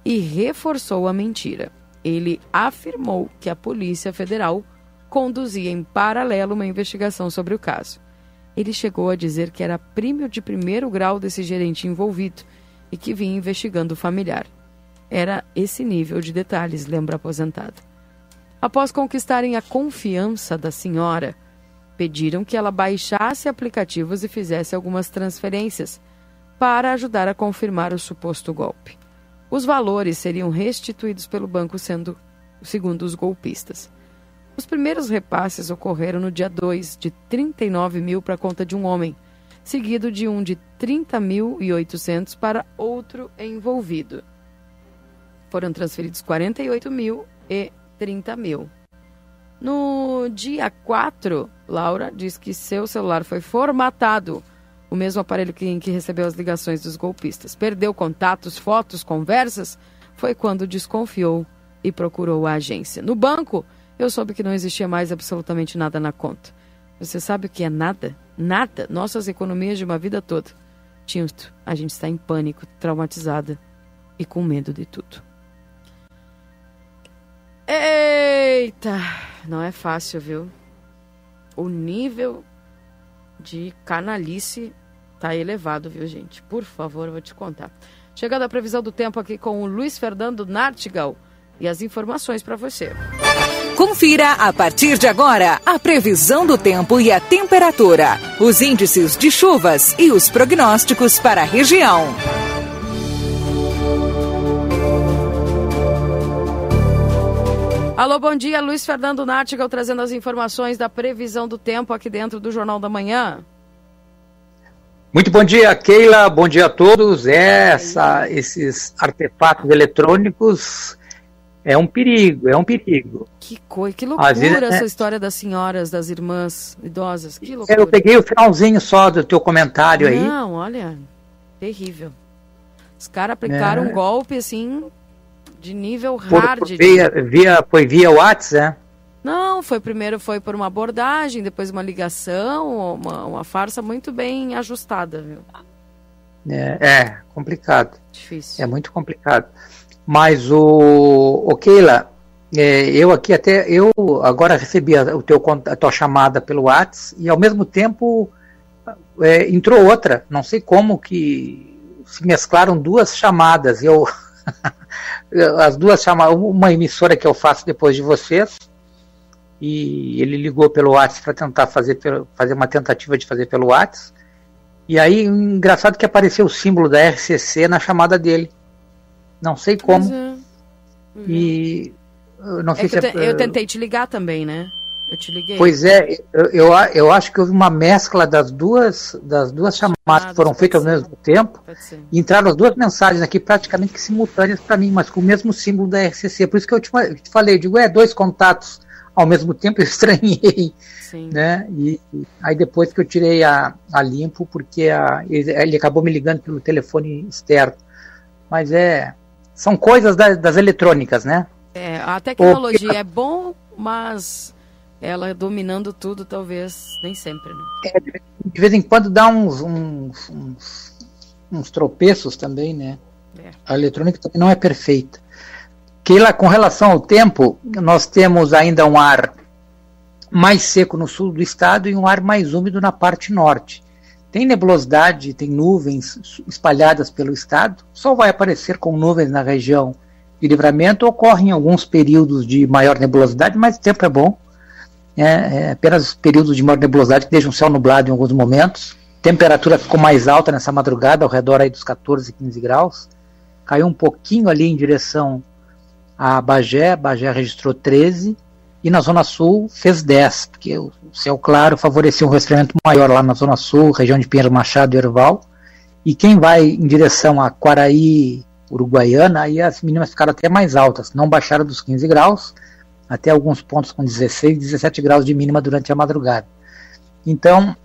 e reforçou a mentira. Ele afirmou que a Polícia Federal conduzia em paralelo uma investigação sobre o caso. Ele chegou a dizer que era primo de primeiro grau desse gerente envolvido e que vinha investigando o familiar. Era esse nível de detalhes, lembra a aposentada. Após conquistarem a confiança da senhora, pediram que ela baixasse aplicativos e fizesse algumas transferências para ajudar a confirmar o suposto golpe. Os valores seriam restituídos pelo banco, sendo segundo os golpistas. Os primeiros repasses ocorreram no dia 2, de 39 mil para a conta de um homem, seguido de um de 30.800 para outro envolvido. Foram transferidos 48 mil e 30 mil. No dia 4, Laura diz que seu celular foi formatado, o mesmo aparelho em que recebeu as ligações dos golpistas. Perdeu contatos, fotos, conversas. Foi quando desconfiou e procurou a agência. No banco, eu soube que não existia mais absolutamente nada na conta. Você sabe o que é nada? Nada. Nossas economias de uma vida toda. Tinto, a gente está em pânico, traumatizada e com medo de tudo. Eita! Não é fácil, viu? O nível de canalice tá elevado, viu, gente? Por favor, vou te contar. Chegando a previsão do tempo aqui com o Luiz Fernando Nartigal e as informações para você. Confira a partir de agora a previsão do tempo e a temperatura, os índices de chuvas e os prognósticos para a região. Alô, bom dia, Luiz Fernando Nartigal trazendo as informações da previsão do tempo aqui dentro do Jornal da Manhã. Muito bom dia, Keila. Bom dia a todos. Essa, esses artefatos eletrônicos é um perigo, é um perigo. Que coisa, que loucura vezes, essa é... história das senhoras, das irmãs idosas. Que loucura. Eu peguei o finalzinho só do teu comentário Não, aí. Não, olha, terrível. Os caras aplicaram é. um golpe assim de nível por, hard. Por via, via, foi via WhatsApp, né? Não, foi primeiro foi por uma abordagem, depois uma ligação, uma, uma farsa muito bem ajustada, viu? É, é complicado. Difícil. É muito complicado. Mas o, o Keila, é, eu aqui até, eu agora recebi a, o teu, a tua chamada pelo WhatsApp e ao mesmo tempo é, entrou outra. Não sei como que se mesclaram duas chamadas. Eu as duas chamadas, uma emissora que eu faço depois de vocês e ele ligou pelo WhatsApp para tentar fazer, fazer uma tentativa de fazer pelo WhatsApp. E aí, engraçado que apareceu o símbolo da RCC na chamada dele. Não sei como. É. uhum. e eu não sei é se eu, é, eu tentei te ligar também, né? Eu te liguei. Pois é, eu, eu, eu, acho que houve uma mescla das duas, das duas chamadas ah, que foram feitas ao mesmo tempo. E entraram as duas mensagens aqui praticamente simultâneas para mim, mas com o mesmo símbolo da RCC. Por isso que eu te, te falei, eu digo, é, dois contatos ao mesmo tempo, eu estranhei. Sim. Né? E, e, aí depois que eu tirei a, a limpo, porque a, ele, ele, acabou me ligando pelo telefone externo. Mas é. São coisas da, das eletrônicas, né? É, a tecnologia é bom, mas ela dominando tudo, talvez nem sempre, né? É, de vez em quando dá uns, uns, uns, uns tropeços também, né? É. A eletrônica também não é perfeita. Que lá, com relação ao tempo, nós temos ainda um ar mais seco no sul do estado e um ar mais úmido na parte norte. Tem nebulosidade, tem nuvens espalhadas pelo estado. O sol vai aparecer com nuvens na região de livramento. Ocorrem alguns períodos de maior nebulosidade, mas o tempo é bom. É, é apenas períodos de maior nebulosidade que deixam o céu nublado em alguns momentos. Temperatura ficou mais alta nessa madrugada, ao redor aí dos 14, 15 graus. Caiu um pouquinho ali em direção a Bagé, Bagé registrou 13, e na Zona Sul fez 10, porque o céu claro favoreceu um resfriamento maior lá na Zona Sul, região de Pinheiro Machado e Erval. E quem vai em direção a Quaraí, Uruguaiana, aí as mínimas ficaram até mais altas, não baixaram dos 15 graus, até alguns pontos com 16, 17 graus de mínima durante a madrugada. Então,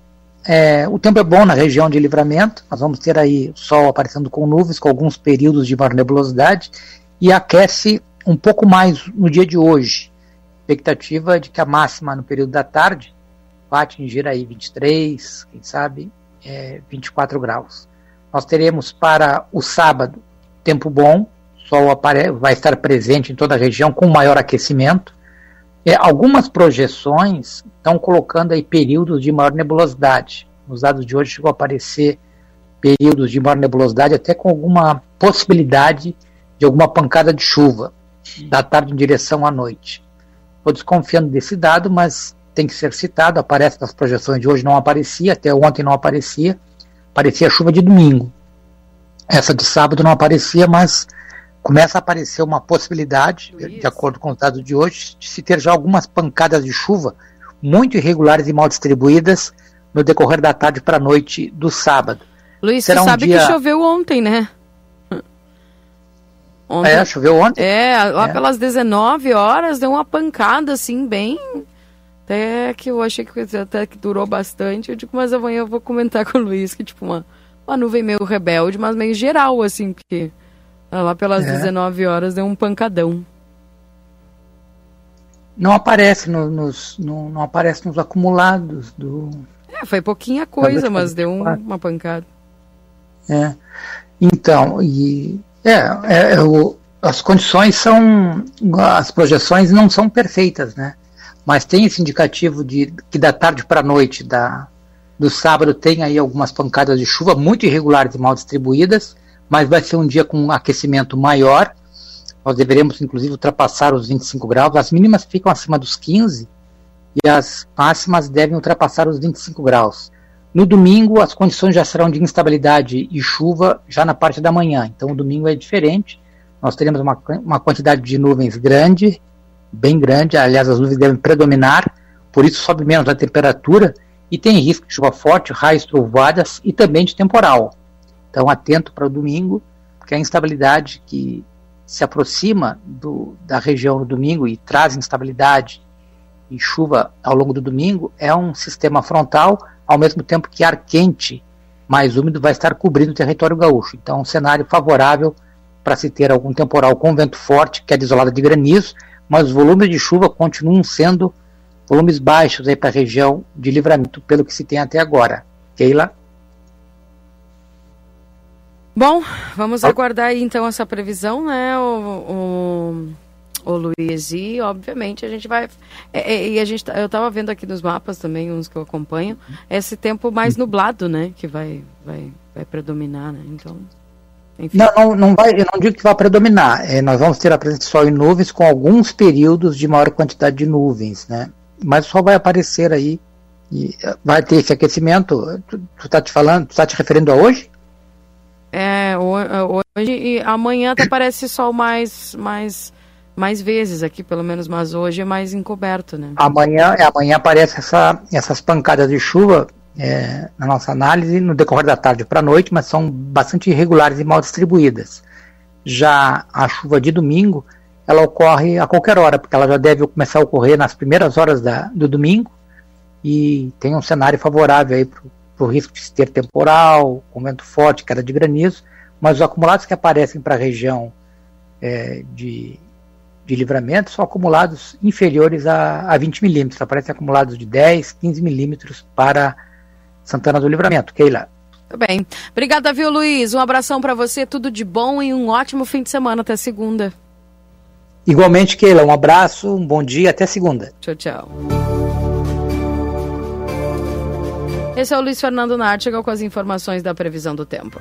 é, o tempo é bom na região de livramento, nós vamos ter aí sol aparecendo com nuvens, com alguns períodos de maior nebulosidade, e aquece um pouco mais no dia de hoje. Expectativa de que a máxima no período da tarde vai atingir aí 23, quem sabe é, 24 graus. Nós teremos para o sábado tempo bom, sol vai estar presente em toda a região com maior aquecimento. É, algumas projeções estão colocando aí períodos de maior nebulosidade. Nos dados de hoje chegou a aparecer períodos de maior nebulosidade, até com alguma possibilidade de alguma pancada de chuva da tarde em direção à noite. Estou desconfiando desse dado, mas tem que ser citado. Aparece nas projeções de hoje, não aparecia, até ontem não aparecia. Aparecia chuva de domingo. Essa de sábado não aparecia, mas começa a aparecer uma possibilidade, de acordo com o dado de hoje, de se ter já algumas pancadas de chuva muito irregulares e mal distribuídas no decorrer da tarde para a noite do sábado. Luiz, Será você um sabe dia... que choveu ontem, né? Ontem, é, choveu ontem. É, lá é. pelas 19 horas deu uma pancada assim, bem. Até que eu achei que até que durou bastante. Eu digo, mas amanhã eu vou comentar com o Luiz que, tipo, uma, uma nuvem meio rebelde, mas meio geral, assim, porque lá pelas é. 19 horas deu um pancadão. Não aparece no, nos, no, não aparece nos acumulados do. É, foi pouquinha coisa, mas deu um, uma pancada. É. Então, e é, é, é as condições são, as projeções não são perfeitas, né? Mas tem esse indicativo de que da tarde para a noite da, do sábado tem aí algumas pancadas de chuva muito irregulares e mal distribuídas, mas vai ser um dia com um aquecimento maior. Nós deveremos, inclusive, ultrapassar os 25 graus. As mínimas ficam acima dos 15 e as máximas devem ultrapassar os 25 graus. No domingo, as condições já serão de instabilidade e chuva já na parte da manhã. Então, o domingo é diferente. Nós teremos uma, uma quantidade de nuvens grande, bem grande. Aliás, as nuvens devem predominar, por isso sobe menos a temperatura e tem risco de chuva forte, raios, trovoadas e também de temporal. Então, atento para o domingo, porque a instabilidade que se aproxima do, da região no domingo e traz instabilidade e chuva ao longo do domingo é um sistema frontal ao mesmo tempo que ar quente mais úmido vai estar cobrindo o território gaúcho. Então, um cenário favorável para se ter algum temporal com vento forte, queda isolada de granizo, mas os volumes de chuva continuam sendo volumes baixos para a região de livramento, pelo que se tem até agora. Keila? Bom, vamos aguardar aí, então essa previsão, né? O, o o Luiz, e obviamente a gente vai. É, é, e a gente, tá, eu estava vendo aqui nos mapas também, uns que eu acompanho, esse tempo mais nublado, né? Que vai, vai, vai predominar, né? Então. Enfim. Não, não, não vai, eu não digo que vai predominar. É, nós vamos ter a presença de sol e nuvens com alguns períodos de maior quantidade de nuvens, né? Mas o sol vai aparecer aí e eh, vai ter esse aquecimento. Tu, tu tá te falando, tu tá te referindo a hoje? É, hoje e amanhã até parece sol mais, mais mais vezes aqui, pelo menos, mas hoje é mais encoberto, né? Amanhã, é, amanhã aparece essa, essas pancadas de chuva é, na nossa análise no decorrer da tarde para a noite, mas são bastante irregulares e mal distribuídas. Já a chuva de domingo, ela ocorre a qualquer hora, porque ela já deve começar a ocorrer nas primeiras horas da, do domingo e tem um cenário favorável aí para o risco de ter temporal, com vento forte, queda de granizo, mas os acumulados que aparecem para a região é, de, de livramento são acumulados inferiores a, a 20 milímetros, aparecem acumulados de 10, 15 milímetros para Santana do Livramento. Keila. Tudo bem. Obrigada, viu, Luiz? Um abração para você, tudo de bom e um ótimo fim de semana até segunda. Igualmente, Keila, um abraço, um bom dia, até segunda. Tchau, tchau. Esse é o Luiz Fernando Nartigal com as informações da previsão do tempo.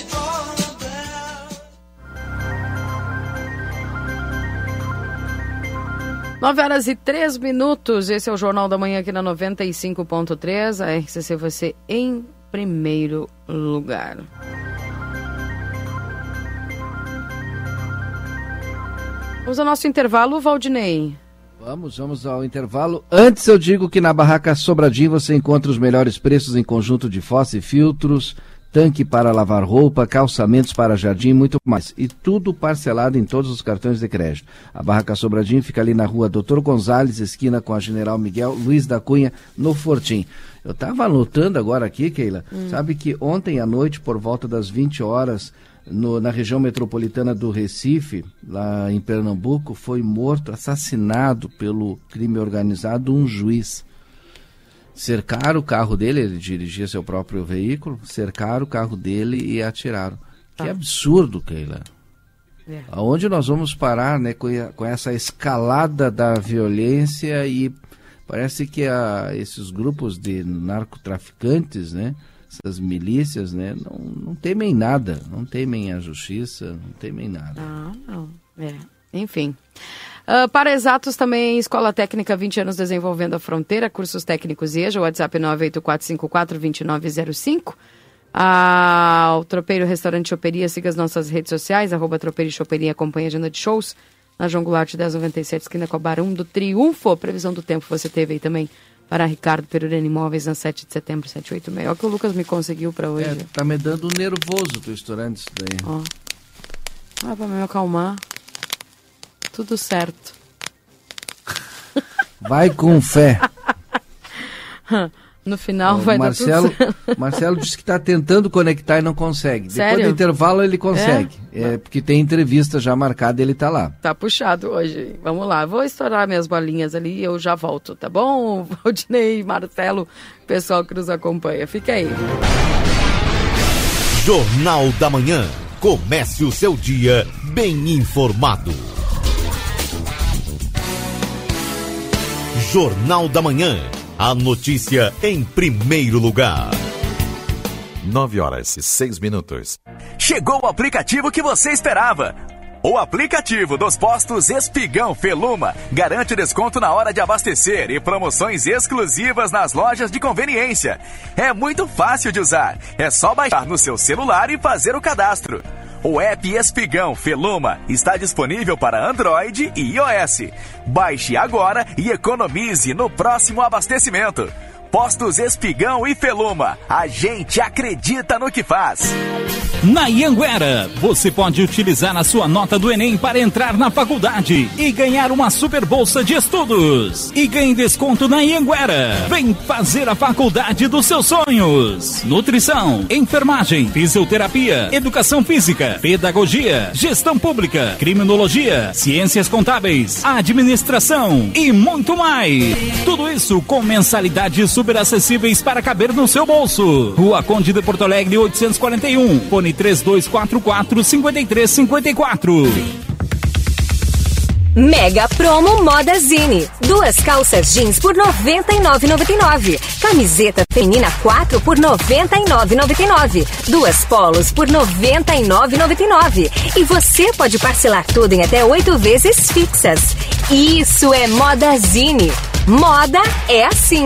9 horas e 3 minutos. Esse é o Jornal da Manhã aqui na 95.3. A RCC você em primeiro lugar. Vamos ao nosso intervalo, Valdinei. Vamos, vamos ao intervalo. Antes eu digo que na Barraca Sobradinho você encontra os melhores preços em conjunto de fossa e filtros, tanque para lavar roupa, calçamentos para jardim e muito mais. E tudo parcelado em todos os cartões de crédito. A Barraca Sobradinho fica ali na rua Doutor Gonzales, esquina com a General Miguel Luiz da Cunha, no Fortim. Eu estava anotando agora aqui, Keila, hum. sabe que ontem à noite, por volta das 20 horas, no, na região metropolitana do Recife, lá em Pernambuco, foi morto, assassinado pelo crime organizado um juiz cercaram o carro dele, ele dirigia seu próprio veículo, cercaram o carro dele e atiraram. Que ah. absurdo, Keila. É. Aonde nós vamos parar né, com, com essa escalada da violência e parece que a, esses grupos de narcotraficantes, né, essas milícias, né, não, não temem nada, não temem a justiça, não temem nada. Ah, não. É. Enfim. Uh, para exatos também, Escola Técnica 20 anos desenvolvendo a fronteira, cursos técnicos EJA, WhatsApp 984542905. Ah, o Tropeiro Restaurante Choperia, siga as nossas redes sociais, arroba Tropeiro e Choperia, acompanha a agenda de shows na João Goulart 1097, esquina Barão do Triunfo. Previsão do tempo você teve aí também para Ricardo Perurena Imóveis na 7 de setembro, 786. Olha o que o Lucas me conseguiu para hoje. É, tá me dando nervoso tu estourando isso daí. Ó. Ah, para me acalmar. Tudo certo. Vai com fé. No final vai Marcelo, dar tudo certo. Marcelo disse que está tentando conectar e não consegue. Sério? Depois do intervalo ele consegue. É? é porque tem entrevista já marcada e ele está lá. Tá puxado hoje. Vamos lá. Vou estourar minhas bolinhas ali e eu já volto, tá bom? Valdinei, Marcelo, pessoal que nos acompanha. Fica aí. Jornal da Manhã. Comece o seu dia bem informado. Jornal da Manhã. A notícia em primeiro lugar. 9 horas e 6 minutos. Chegou o aplicativo que você esperava. O aplicativo dos postos Espigão Feluma garante desconto na hora de abastecer e promoções exclusivas nas lojas de conveniência. É muito fácil de usar. É só baixar no seu celular e fazer o cadastro. O app Espigão Feluma está disponível para Android e iOS. Baixe agora e economize no próximo abastecimento. Postos Espigão e Feluma. A gente acredita no que faz. Na Ianguera, você pode utilizar a sua nota do Enem para entrar na faculdade e ganhar uma super bolsa de estudos. E ganhe desconto na Ianguera. Vem fazer a faculdade dos seus sonhos. Nutrição, enfermagem, fisioterapia, educação física, pedagogia, gestão pública, criminologia, ciências contábeis, administração e muito mais. Tudo isso com mensalidades super acessíveis para caber no seu bolso. Rua Conde de Porto Alegre 841, fone 3244 5354. Mega Promo Moda Zine. Duas calças jeans por R$ 99,99. Camiseta feminina 4 por R$ 99,99. Duas polos por R$ 99,99. E você pode parcelar tudo em até oito vezes fixas. Isso é Moda Zine. Moda é assim.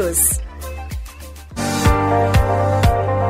Unidos.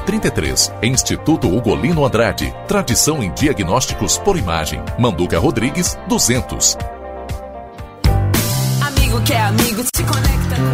33. Instituto Ugolino Andrade. Tradição em diagnósticos por imagem. Manduca Rodrigues, 200. Amigo que é amigo, se conecta.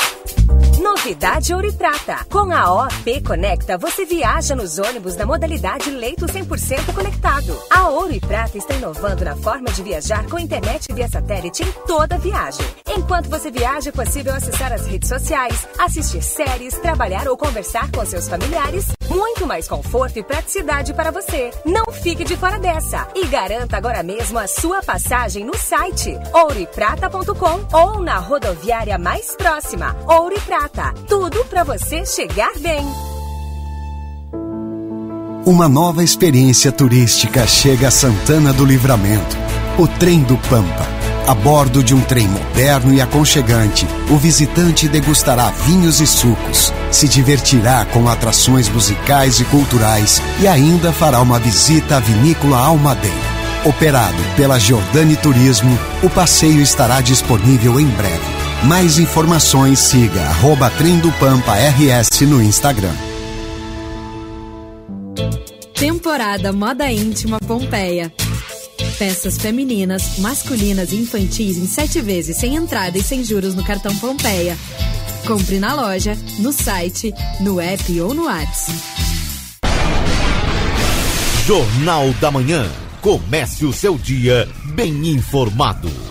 Novidade Ouro e Prata. Com a OP Conecta, você viaja nos ônibus na modalidade leito 100% conectado. A Ouro e Prata está inovando na forma de viajar com internet via satélite em toda viagem. Enquanto você viaja, é possível acessar as redes sociais, assistir séries, trabalhar ou conversar com seus familiares. Muito mais conforto e praticidade para você. Não fique de fora dessa e garanta agora mesmo a sua passagem no site ouroeprata.com ou na rodoviária mais próxima. Ouro e Prata. Tudo para você chegar bem. Uma nova experiência turística chega a Santana do Livramento. O Trem do Pampa. A bordo de um trem moderno e aconchegante, o visitante degustará vinhos e sucos, se divertirá com atrações musicais e culturais e ainda fará uma visita à vinícola Almaden. Operado pela Giordani Turismo, o passeio estará disponível em breve. Mais informações siga arroba Pampa RS no Instagram. Temporada Moda Íntima Pompeia. Peças femininas, masculinas e infantis em sete vezes sem entrada e sem juros no cartão Pompeia. Compre na loja, no site, no app ou no WhatsApp. Jornal da Manhã. Comece o seu dia bem informado.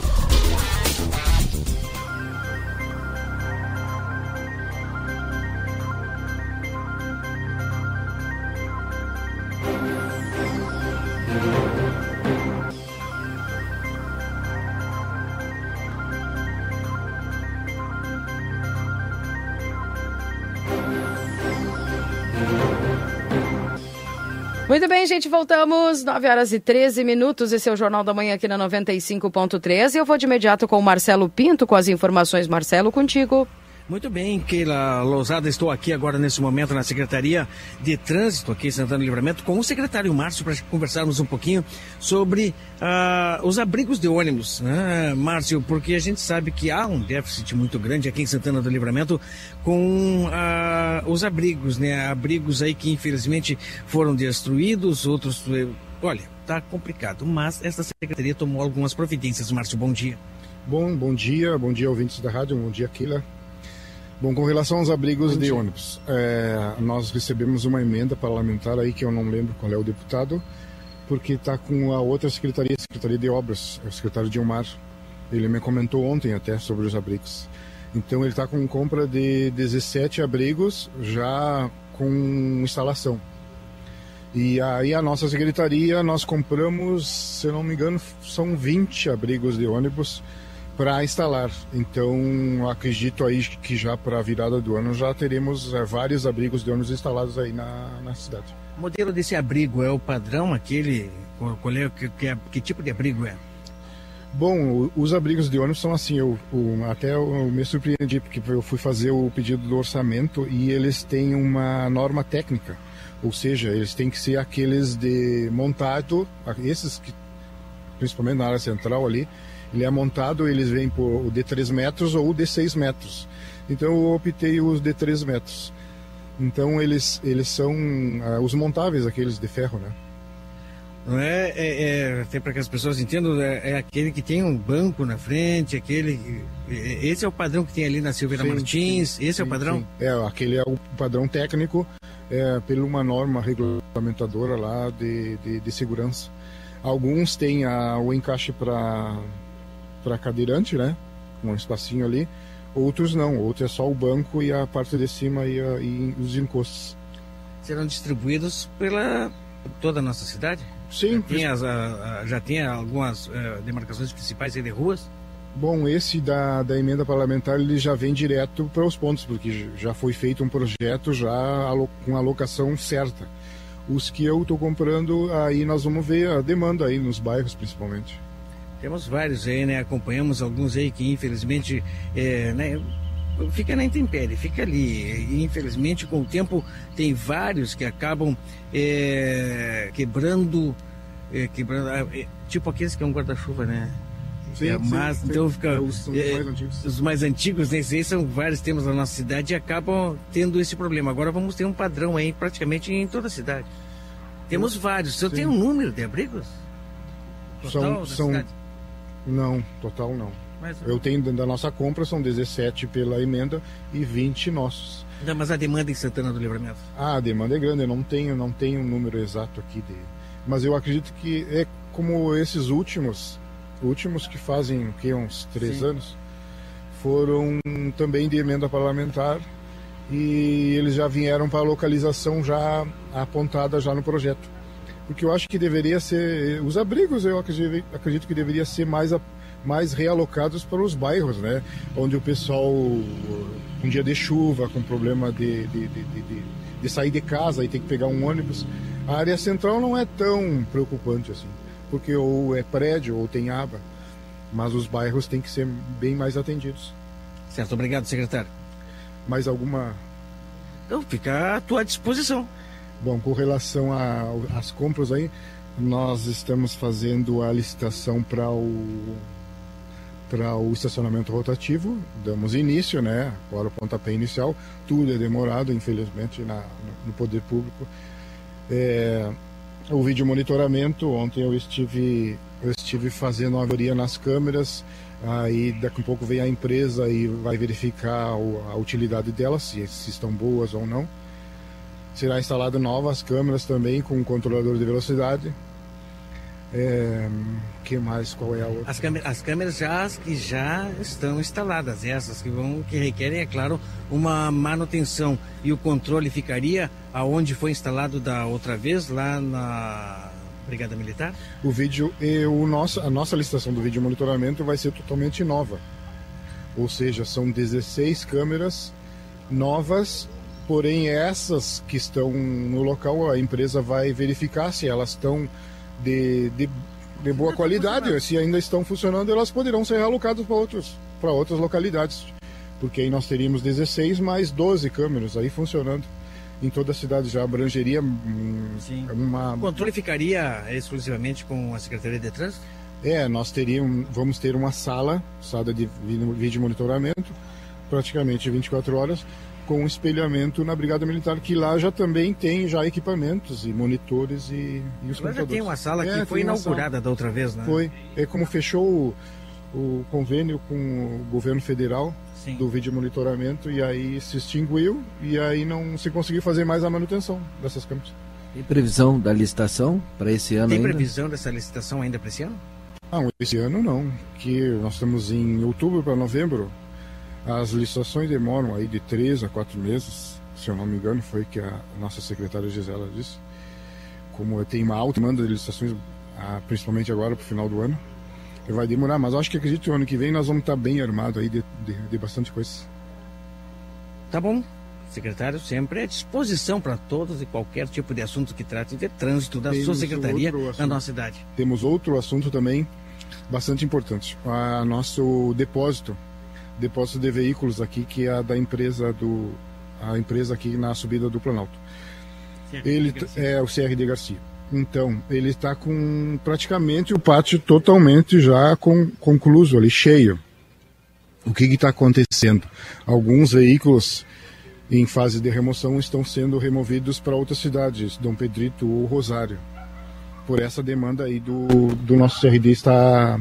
Gente, voltamos. 9 horas e 13 minutos. Esse é o Jornal da Manhã aqui na 95.3. E eu vou de imediato com o Marcelo Pinto com as informações. Marcelo, contigo. Muito bem, Keila Lousada, estou aqui agora nesse momento na Secretaria de Trânsito aqui em Santana Livramento com o secretário Márcio para conversarmos um pouquinho sobre uh, os abrigos de ônibus. Né, Márcio, porque a gente sabe que há um déficit muito grande aqui em Santana do Livramento com uh, os abrigos, né? Abrigos aí que infelizmente foram destruídos, outros. Eh, olha, tá complicado, mas essa secretaria tomou algumas providências. Márcio, bom dia. Bom, bom dia, bom dia ouvintes da rádio, bom dia Keila. Bom, com relação aos abrigos de ônibus, é, nós recebemos uma emenda parlamentar aí que eu não lembro qual é o deputado, porque está com a outra secretaria, a Secretaria de Obras, o secretário Dilmar. Ele me comentou ontem até sobre os abrigos. Então ele está com compra de 17 abrigos já com instalação. E aí a nossa secretaria, nós compramos, se não me engano, são 20 abrigos de ônibus para instalar. Então, acredito aí que já para a virada do ano já teremos é, vários abrigos de ônibus instalados aí na, na cidade. O modelo desse abrigo é o padrão aquele? Qual é, que, que, que tipo de abrigo é? Bom, os abrigos de ônibus são assim, eu, eu, até eu me surpreendi, porque eu fui fazer o pedido do orçamento e eles têm uma norma técnica, ou seja, eles têm que ser aqueles de montado, esses que, principalmente na área central ali, ele é montado, eles vêm por o de 3 metros ou o de 6 metros. Então eu optei os de 3 metros. Então eles, eles são uh, os montáveis, aqueles de ferro, né? Não é, é, é até para que as pessoas entendam, é, é, aquele que tem um banco na frente, aquele. É, esse é o padrão que tem ali na Silveira sim, Martins, sim, esse sim, é o padrão? É, aquele é o padrão técnico, é, pela uma norma regulamentadora lá de, de, de segurança. Alguns têm a, o encaixe para para cadeirante, né? Um espacinho ali. Outros não, outros é só o banco e a parte de cima e, a, e os encostos. Serão distribuídos pela toda a nossa cidade? Sim. Já tem, as, a, a, já tem algumas uh, demarcações principais de ruas? Bom, esse da, da emenda parlamentar ele já vem direto para os pontos, porque já foi feito um projeto já com alocação certa. Os que eu estou comprando, aí nós vamos ver a demanda aí nos bairros principalmente. Temos vários aí, né? Acompanhamos alguns aí que infelizmente é, né, fica na intempérie, fica ali. E, infelizmente, com o tempo, tem vários que acabam é, quebrando, é, quebrando, ah, é, tipo aqueles que é um guarda-chuva, né? Sim, é, mas sim, então sim. fica É, os, mais antigos. os mais antigos, né? Esses são vários temas na nossa cidade e acabam tendo esse problema. Agora vamos ter um padrão aí praticamente em toda a cidade. Temos vários. Você tem um número de abrigos? São, são, não, total não. Mas- Eu tenho da nossa compra são 17 pela emenda e 20 nossos. Não, mas a demanda em Santana do Livramento? Ah, a demanda é grande, eu não tenho, não tenho um número exato aqui de. Mas eu acredito que é como esses últimos, últimos que fazem o quê, uns três Sim. anos, foram também de emenda parlamentar e eles já vieram para a localização já apontada já no projeto. Porque eu acho que deveria ser os abrigos, eu acredito, acredito que deveria ser mais mais realocados para os bairros, né? Onde o pessoal, um dia de chuva, com problema de, de, de, de- de- de sair de casa e tem que pegar um ônibus, a área central não é tão preocupante assim, porque ou é prédio ou tem aba, mas os bairros têm que ser bem mais atendidos. Certo, obrigado, secretário. Mais alguma Então, fica à tua disposição. Bom, com relação às compras aí, nós estamos fazendo a licitação para o para o estacionamento rotativo, damos início, né? Agora o pontapé inicial, tudo é demorado, infelizmente, na, no, no poder público. É, o vídeo monitoramento, ontem eu estive Eu estive fazendo uma avaria nas câmeras, aí daqui a pouco vem a empresa e vai verificar a utilidade delas, se, se estão boas ou não. Será instalado novas câmeras também com controlador de velocidade. É, que mais? Qual é a outra? As, câmeras, as câmeras já que já estão instaladas, essas que vão que requerem, é claro, uma manutenção e o controle ficaria aonde foi instalado da outra vez lá na Brigada Militar? O vídeo e o nosso, a nossa licitação do vídeo monitoramento vai ser totalmente nova. Ou seja, são 16 câmeras novas, porém essas que estão no local a empresa vai verificar se elas estão de, de, de boa qualidade, se ainda estão funcionando, elas poderão ser realocadas para outros para outras localidades. Porque aí nós teríamos 16 mais 12 câmeras aí funcionando em toda a cidade já abrangeria Sim. uma. O controle ficaria exclusivamente com a Secretaria de Trânsito? É, nós teríamos, vamos ter uma sala, sala de vídeo monitoramento, praticamente 24 horas, com um espelhamento na Brigada Militar, que lá já também tem já equipamentos e monitores e, e os lá computadores. já tem uma sala que é, foi inaugurada da outra vez, né? Foi. É como fechou o, o convênio com o governo federal, Sim. do vídeo monitoramento e aí se extinguiu e aí não se conseguiu fazer mais a manutenção dessas câmeras. Tem previsão da licitação para esse ano Tem ainda? previsão dessa licitação ainda para esse ano? Não, esse ano não, que nós estamos em outubro para novembro. As licitações demoram aí de três a quatro meses, se eu não me engano, foi que a nossa secretária Gisela disse. Como tem uma alta demanda de licitações, ah, principalmente agora para o final do ano, vai demorar, mas acho que acredito que o ano que vem nós vamos estar bem armados aí de, de, de bastante coisa. Tá bom. Secretário sempre à disposição para todos e qualquer tipo de assunto que trate de trânsito da Temos sua secretaria na nossa cidade. Temos outro assunto também bastante importante. A nosso depósito, depósito de veículos aqui, que é a da empresa do a empresa aqui na subida do Planalto. Ele é o CRD Garcia. Então, ele está com praticamente o pátio totalmente já com, concluso ali, cheio. O que está acontecendo? Alguns veículos em fase de remoção estão sendo removidos para outras cidades, Dom Pedrito ou Rosário. Por essa demanda aí do, do nosso CRD está,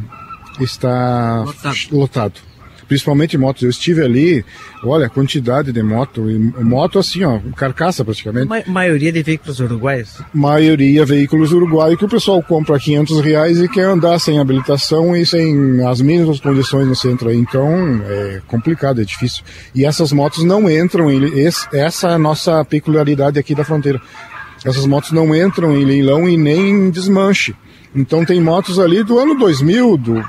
está lotado. lotado principalmente motos. Eu estive ali, olha a quantidade de moto, e moto assim, ó, carcaça praticamente. Ma maioria de veículos uruguaios? Maioria veículos uruguaios que o pessoal compra a 500 reais e quer andar sem habilitação e sem as mesmas condições no centro aí. Então é complicado, é difícil. E essas motos não entram, em, essa é a nossa peculiaridade aqui da fronteira. Essas motos não entram em leilão e nem em desmanche. Então tem motos ali do ano 2000, do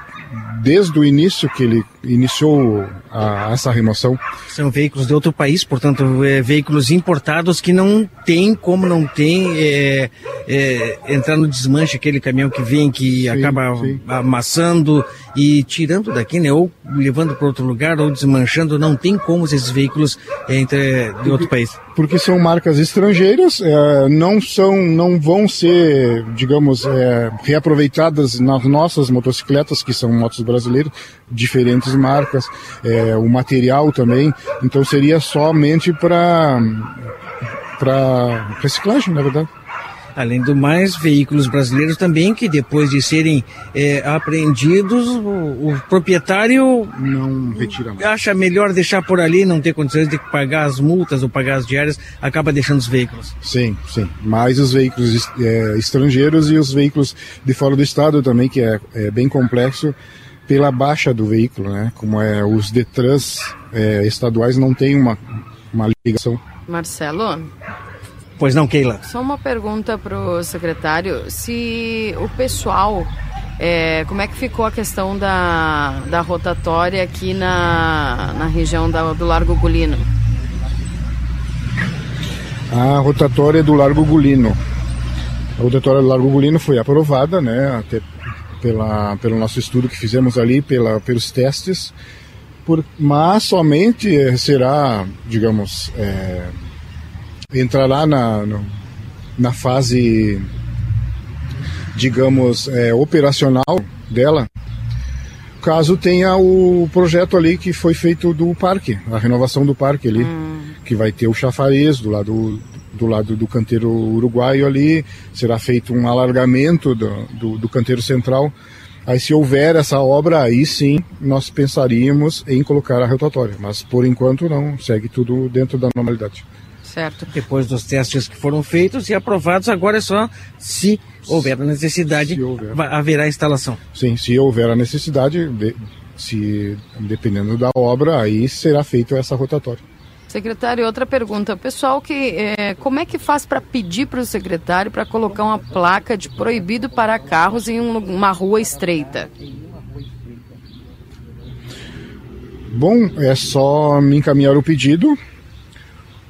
desde o início que ele iniciou a, essa remoção. São veículos de outro país, portanto, é, veículos importados que não tem como não tem é, é, entrar no desmanche aquele caminhão que vem, que sim, acaba sim. amassando e tirando daqui, né, ou levando para outro lugar, ou desmanchando, não tem como esses veículos é, entre, de outro país. Porque são marcas estrangeiras, é, não são, não vão ser, digamos, é, reaproveitadas nas nossas motocicletas, que são motos brasileiras, diferentes marcas, é, o material também, então seria somente para para reciclagem, na verdade. Além do mais, veículos brasileiros também que depois de serem é, apreendidos, o, o, proprietário não retira mais. acha melhor deixar por ali, não ter condições de pagar as multas ou pagar as diárias, acaba deixando os veículos. Sim, sim. Mais os veículos é, estrangeiros e os veículos de fora do estado também, que é, é bem complexo pela baixa do veículo, né? Como é os Detrans é, estaduais não têm uma, uma ligação. Marcelo? Pois não, Keila. Só uma pergunta para o secretário. Se o pessoal, é, como é que ficou a questão da, da rotatória aqui na, na região da, do Largo Gulino? A rotatória do Largo Gulino. A rotatória do Largo Gulino foi aprovada, né, até pela, pelo nosso estudo que fizemos ali, pela, pelos testes, por, mas somente será, digamos, é, entrará na, no, na fase, digamos, é, operacional dela, caso tenha o projeto ali que foi feito do parque, a renovação do parque ali, hum. que vai ter o chafariz do lado do lado do canteiro uruguaio ali, será feito um alargamento do, do, do canteiro central Aí se houver essa obra, aí sim nós pensaríamos em colocar a rotatória, mas por enquanto não, segue tudo dentro da normalidade. Certo. Depois dos testes que foram feitos e aprovados, agora é só se houver a necessidade, houver. haverá instalação. Sim, se houver a necessidade, de, se dependendo da obra, aí será feita essa rotatória. Secretário, outra pergunta. Pessoal, que é, como é que faz para pedir para o secretário para colocar uma placa de proibido parar carros em um, uma rua estreita? Bom, é só me encaminhar o pedido.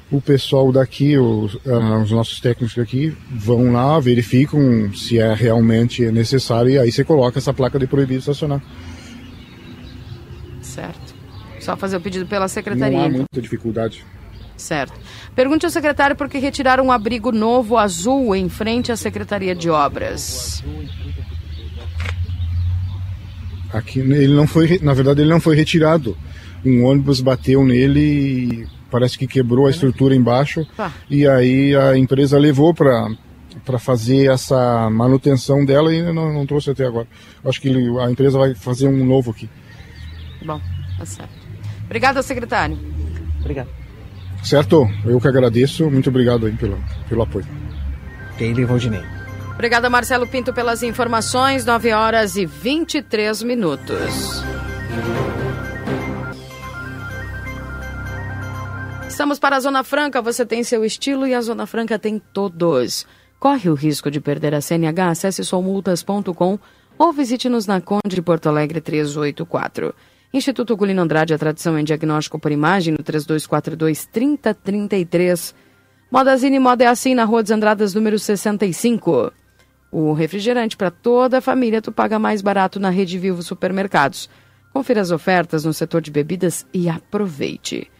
O pessoal daqui, os, uh, os nossos técnicos daqui, vão lá, verificam se é realmente necessário e aí você coloca essa placa de proibido estacionar. Certo. Só fazer o pedido pela secretaria. Não há muita dificuldade. Certo. Pergunte ao secretário por que retiraram um abrigo novo azul em frente à Secretaria de Obras. Aqui ele não foi, na verdade ele não foi retirado. Um ônibus bateu nele e parece que quebrou a estrutura embaixo. Ah. E aí a empresa levou para para fazer essa manutenção dela e não, não trouxe até agora. Acho que a empresa vai fazer um novo aqui. Bom, tá certo. Obrigada, secretário. Obrigado. Certo, eu que agradeço. Muito obrigado aí pelo, pelo apoio. E Valdinei. Obrigada, Marcelo Pinto, pelas informações. 9 horas e 23 minutos. Estamos para a Zona Franca. Você tem seu estilo e a Zona Franca tem todos. Corre o risco de perder a CNH? Acesse somultas.com ou visite-nos na Conde de Porto Alegre 384. Instituto Gulino Andrade, a tradição em diagnóstico por imagem, no 3242-3033. Modazine Moda é assim, na Rua dos Andradas, número 65. O refrigerante para toda a família tu paga mais barato na Rede Vivo Supermercados. Confira as ofertas no setor de bebidas e aproveite.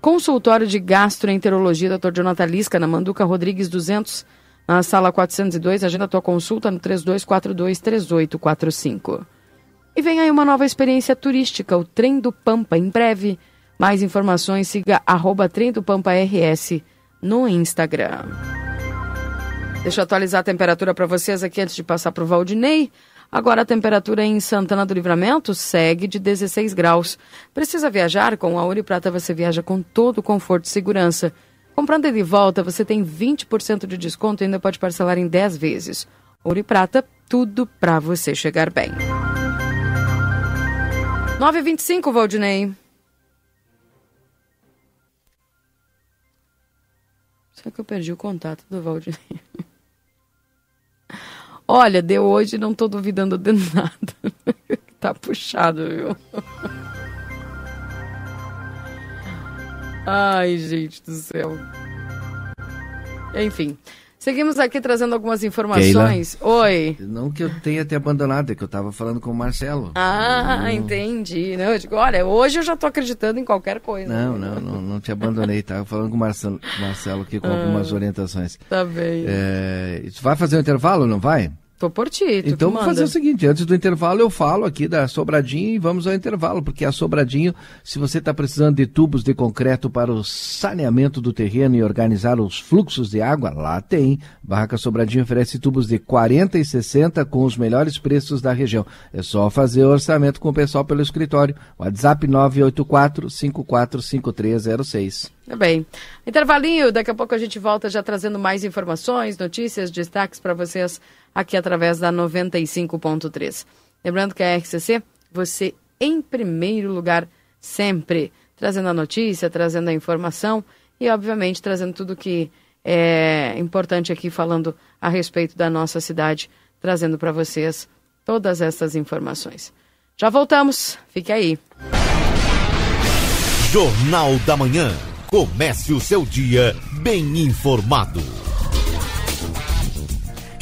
Consultório de Gastroenterologia, Dr. Jonathan Lisca, na Manduca Rodrigues 200, na sala 402. Agenda tua consulta no 3242-3845. E vem aí uma nova experiência turística, o Trem do Pampa, em breve. Mais informações, siga arroba Trem do Pampa RS no Instagram. Deixa eu atualizar a temperatura para vocês aqui antes de passar para o Valdinei. Agora a temperatura em Santana do Livramento segue de 16 graus. Precisa viajar? Com a Ouro Prata você viaja com todo o conforto e segurança. Comprando de volta, você tem 20% de desconto e ainda pode parcelar em 10 vezes. Ouro Prata, tudo para você chegar bem. 9h25, Valdinei. Será que eu perdi o contato do Valdinei? Olha, deu hoje, não tô duvidando de nada. tá puxado, viu? Ai, gente do céu. Enfim. Seguimos aqui trazendo algumas informações. Keila, Oi. Não que eu tenha te abandonado, é que eu estava falando com o Marcelo. Ah, não... entendi. Não, eu digo, olha, hoje eu já estou acreditando em qualquer coisa. Não, não, não, não te abandonei. Estava falando com o Marcelo, Marcelo aqui com ah, algumas orientações. Tá bem. É, vai fazer um intervalo, não vai? Tô por ti, Então vamos fazer o seguinte, antes do intervalo eu falo aqui da Sobradinho e vamos ao intervalo, porque a Sobradinho, se você está precisando de tubos de concreto para o saneamento do terreno e organizar os fluxos de água, lá tem. Barraca Sobradinho oferece tubos de 40 e 60 com os melhores preços da região. É só fazer o orçamento com o pessoal pelo escritório. WhatsApp 984 545306. Tá bem. Intervalinho, daqui a pouco a gente volta já trazendo mais informações, notícias, destaques para vocês aqui através da 95.3. Lembrando que a RCC, você em primeiro lugar sempre, trazendo a notícia, trazendo a informação e, obviamente, trazendo tudo que é importante aqui, falando a respeito da nossa cidade, trazendo para vocês todas essas informações. Já voltamos, fique aí. Jornal da Manhã. Comece o seu dia bem informado.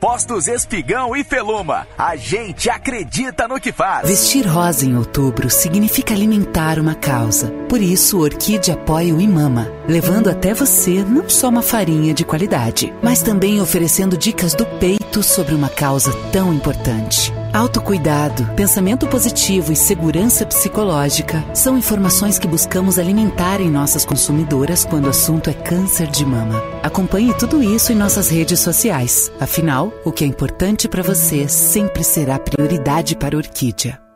Postos Espigão e Feluma. A gente acredita no que faz. Vestir rosa em outubro significa alimentar uma causa. Por isso, Orquídea apoia o Imama, levando até você não só uma farinha de qualidade, mas também oferecendo dicas do peito sobre uma causa tão importante. Autocuidado, pensamento positivo e segurança psicológica são informações que buscamos alimentar em nossas consumidoras quando o assunto é câncer de mama. Acompanhe tudo isso em nossas redes sociais. Afinal, o que é importante para você sempre será prioridade para a Orquídea.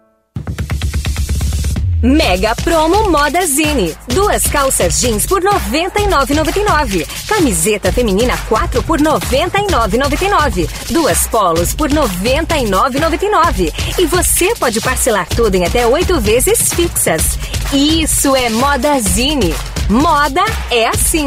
Mega Promo Moda Zine. Duas calças jeans por R$ 99,99. Camiseta feminina 4 por R$ 99,99. Duas polos por R$ 99,99. E você pode parcelar tudo em até oito vezes fixas. Isso é Moda Zine. Moda é assim.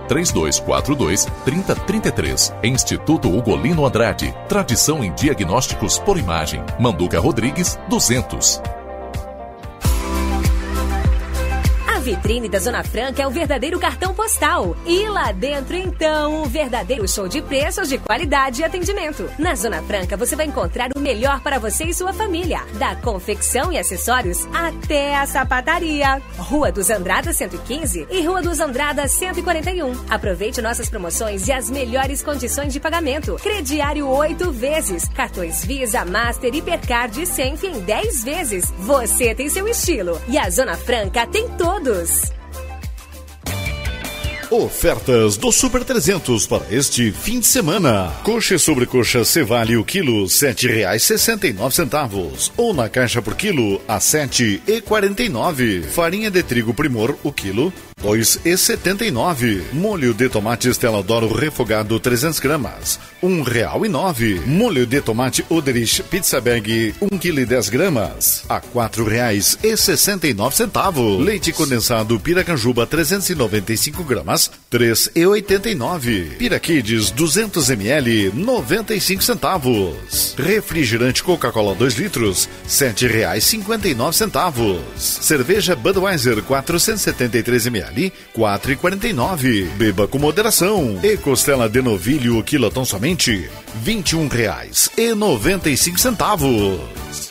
3242 30 33. Instituto Ugolino Andrade. Tradição em diagnósticos por imagem. Manduca Rodrigues, 200. Vitrine da Zona Franca é o verdadeiro cartão postal. E lá dentro, então, o verdadeiro show de preços, de qualidade e atendimento. Na Zona Franca, você vai encontrar o melhor para você e sua família. Da confecção e acessórios até a sapataria. Rua dos Andradas 115 e Rua dos Andradas 141. Aproveite nossas promoções e as melhores condições de pagamento. Crediário 8 vezes. Cartões Visa, Master, Hipercard e Senf em 10 vezes. Você tem seu estilo. E a Zona Franca tem Ofertas do Super 300 para este fim de semana. Coxa sobre coxa Cevale o quilo sete reais sessenta e nove centavos ou na caixa por quilo a sete e quarenta e nove. Farinha de trigo Primor o quilo dois e setenta e nove. Molho de tomate Estela Doro refogado 300 gramas e nove. Molho de tomate Oderich Pizza Bag um quilo e dez gramas a nove centavos. Leite condensado Piracanjuba 395 gramas 3,89. Piraquides 200 ml 95 centavos. Refrigerante Coca-Cola 2 litros R$ 7,59. Cerveja Budweiser 473 ml 4,49. Beba com moderação. E costela de novilho quilotão somente R$ 21,95.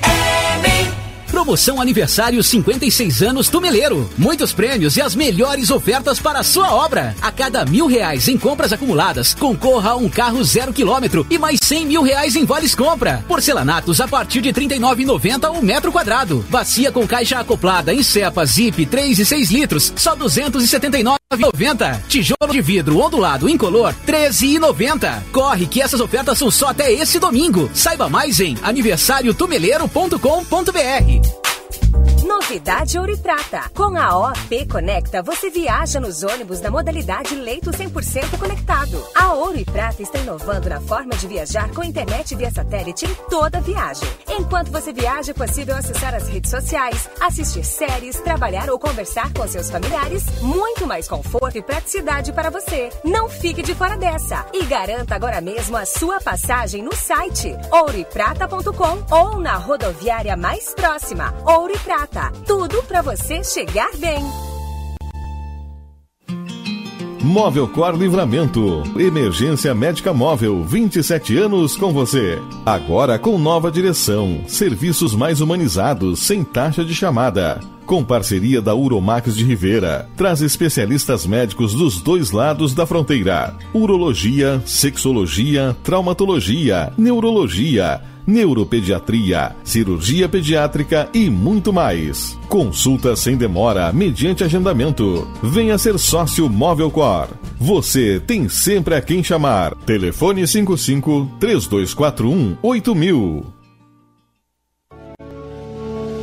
Promoção Aniversário 56 anos Tumeleiro. Muitos prêmios e as melhores ofertas para a sua obra. A cada mil reais em compras acumuladas, concorra a um carro zero quilômetro e mais 100 mil reais em vales compra. Porcelanatos a partir de R$ 39,90 o metro quadrado. Bacia com caixa acoplada em cepa Zip 3 e 6 litros, só 279,90. Tijolo de vidro ondulado incolor, 13,90. Corre que essas ofertas são só até esse domingo. Saiba mais em aniversariotumeleiro.com.br. Novidade Ouro e Prata. Com a OP Conecta, você viaja nos ônibus da modalidade leito 100% conectado. A Ouro e Prata está inovando na forma de viajar com internet via satélite em toda viagem. Enquanto você viaja, é possível acessar as redes sociais, assistir séries, trabalhar ou conversar com seus familiares. Muito mais conforto e praticidade para você. Não fique de fora dessa e garanta agora mesmo a sua passagem no site ouroeprata.com ou na rodoviária mais próxima. Ouro e Prata. Tudo para você chegar bem. Móvel Cor Livramento. Emergência médica móvel, 27 anos com você. Agora com nova direção. Serviços mais humanizados, sem taxa de chamada. Com parceria da Uromax de Rivera. Traz especialistas médicos dos dois lados da fronteira: urologia, sexologia, traumatologia, neurologia neuropediatria, cirurgia pediátrica e muito mais. Consulta sem demora, mediante agendamento. Venha ser sócio Móvel Cor. Você tem sempre a quem chamar. Telefone 55 3241 8000.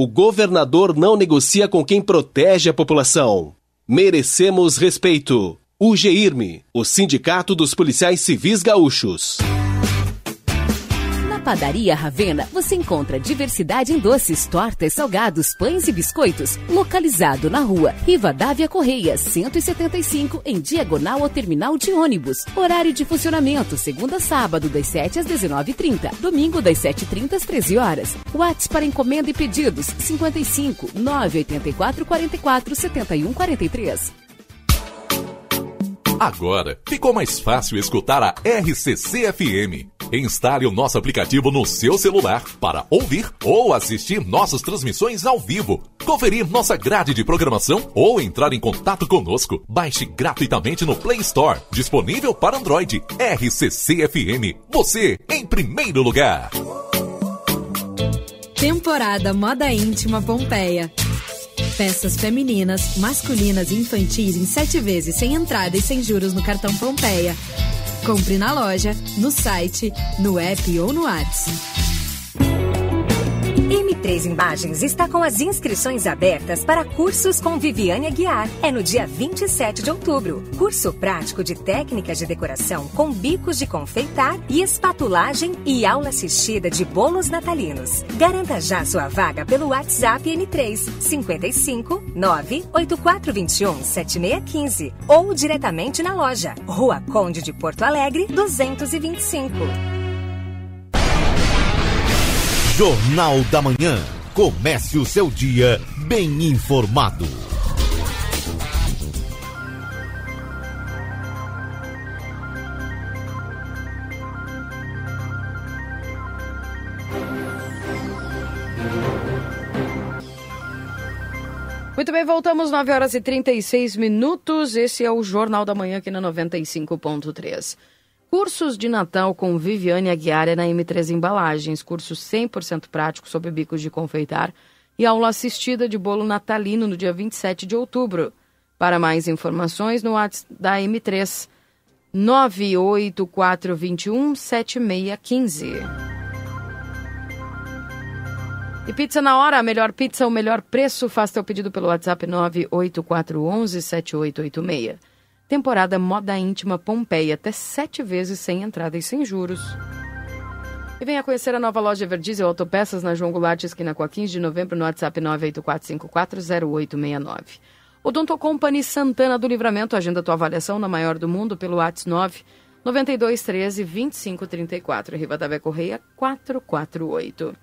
O governador não negocia com quem protege a população. Merecemos respeito. O GIRME, o Sindicato dos Policiais Civis Gaúchos. Padaria Ravena você encontra diversidade em doces, tortas, salgados, pães e biscoitos. Localizado na rua Rivadavia Correia, 175, em diagonal ao terminal de ônibus. Horário de funcionamento: segunda a sábado, das 7 às 19h30. Domingo, das 7h30 às 13 horas. WhatsApp para encomenda e pedidos: 55 984 44 71 43. Agora ficou mais fácil escutar a RCC FM. Instale o nosso aplicativo no seu celular para ouvir ou assistir nossas transmissões ao vivo, conferir nossa grade de programação ou entrar em contato conosco. Baixe gratuitamente no Play Store, disponível para Android. RCC FM, você em primeiro lugar. Temporada Moda Íntima Pompeia. Peças femininas, masculinas e infantis em sete vezes sem entrada e sem juros no cartão Pompeia. Compre na loja, no site, no app ou no WhatsApp. M3 Imagens está com as inscrições abertas para cursos com Viviane Aguiar. É no dia 27 de outubro. Curso prático de técnicas de decoração com bicos de confeitar e espatulagem e aula assistida de bolos natalinos. Garanta já sua vaga pelo WhatsApp M3 55 98421 7615 ou diretamente na loja. Rua Conde de Porto Alegre, 225. Jornal da Manhã. Comece o seu dia bem informado. Muito bem, voltamos 9 horas e 36 minutos. Esse é o Jornal da Manhã aqui na 95.3. Cursos de Natal com Viviane Aguiar é na M3 Embalagens, curso 100% prático sobre bicos de confeitar e aula assistida de bolo natalino no dia 27 de outubro. Para mais informações, no WhatsApp da M3 98421 7615. E pizza na hora, a melhor pizza, o melhor preço. Faça seu pedido pelo WhatsApp 98411 7886. Temporada Moda Íntima Pompeia, até sete vezes sem entrada e sem juros. E venha conhecer a nova loja Everdiesel Autopeças na João Goulart, esquina com a 15 de novembro, no WhatsApp 984540869. Odonto Company Santana do Livramento, agenda tua avaliação na maior do mundo pelo WhatsApp 9 92 13 25 34, Rivadavia Correia 448.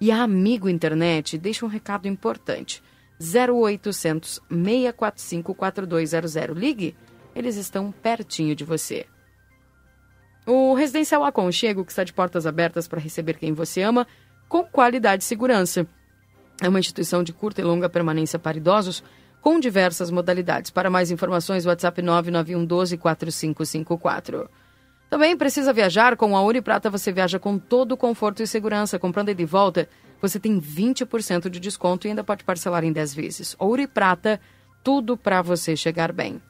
E a Amigo Internet deixa um recado importante. 0800 645 4200. Ligue, eles estão pertinho de você. O Residencial Aconchego, que está de portas abertas para receber quem você ama, com qualidade e segurança. É uma instituição de curta e longa permanência para idosos com diversas modalidades. Para mais informações, WhatsApp 991 12 4554. Também precisa viajar? Com a Ouro e Prata você viaja com todo o conforto e segurança. Comprando e de volta, você tem 20% de desconto e ainda pode parcelar em 10 vezes. Ouro e Prata, tudo para você chegar bem.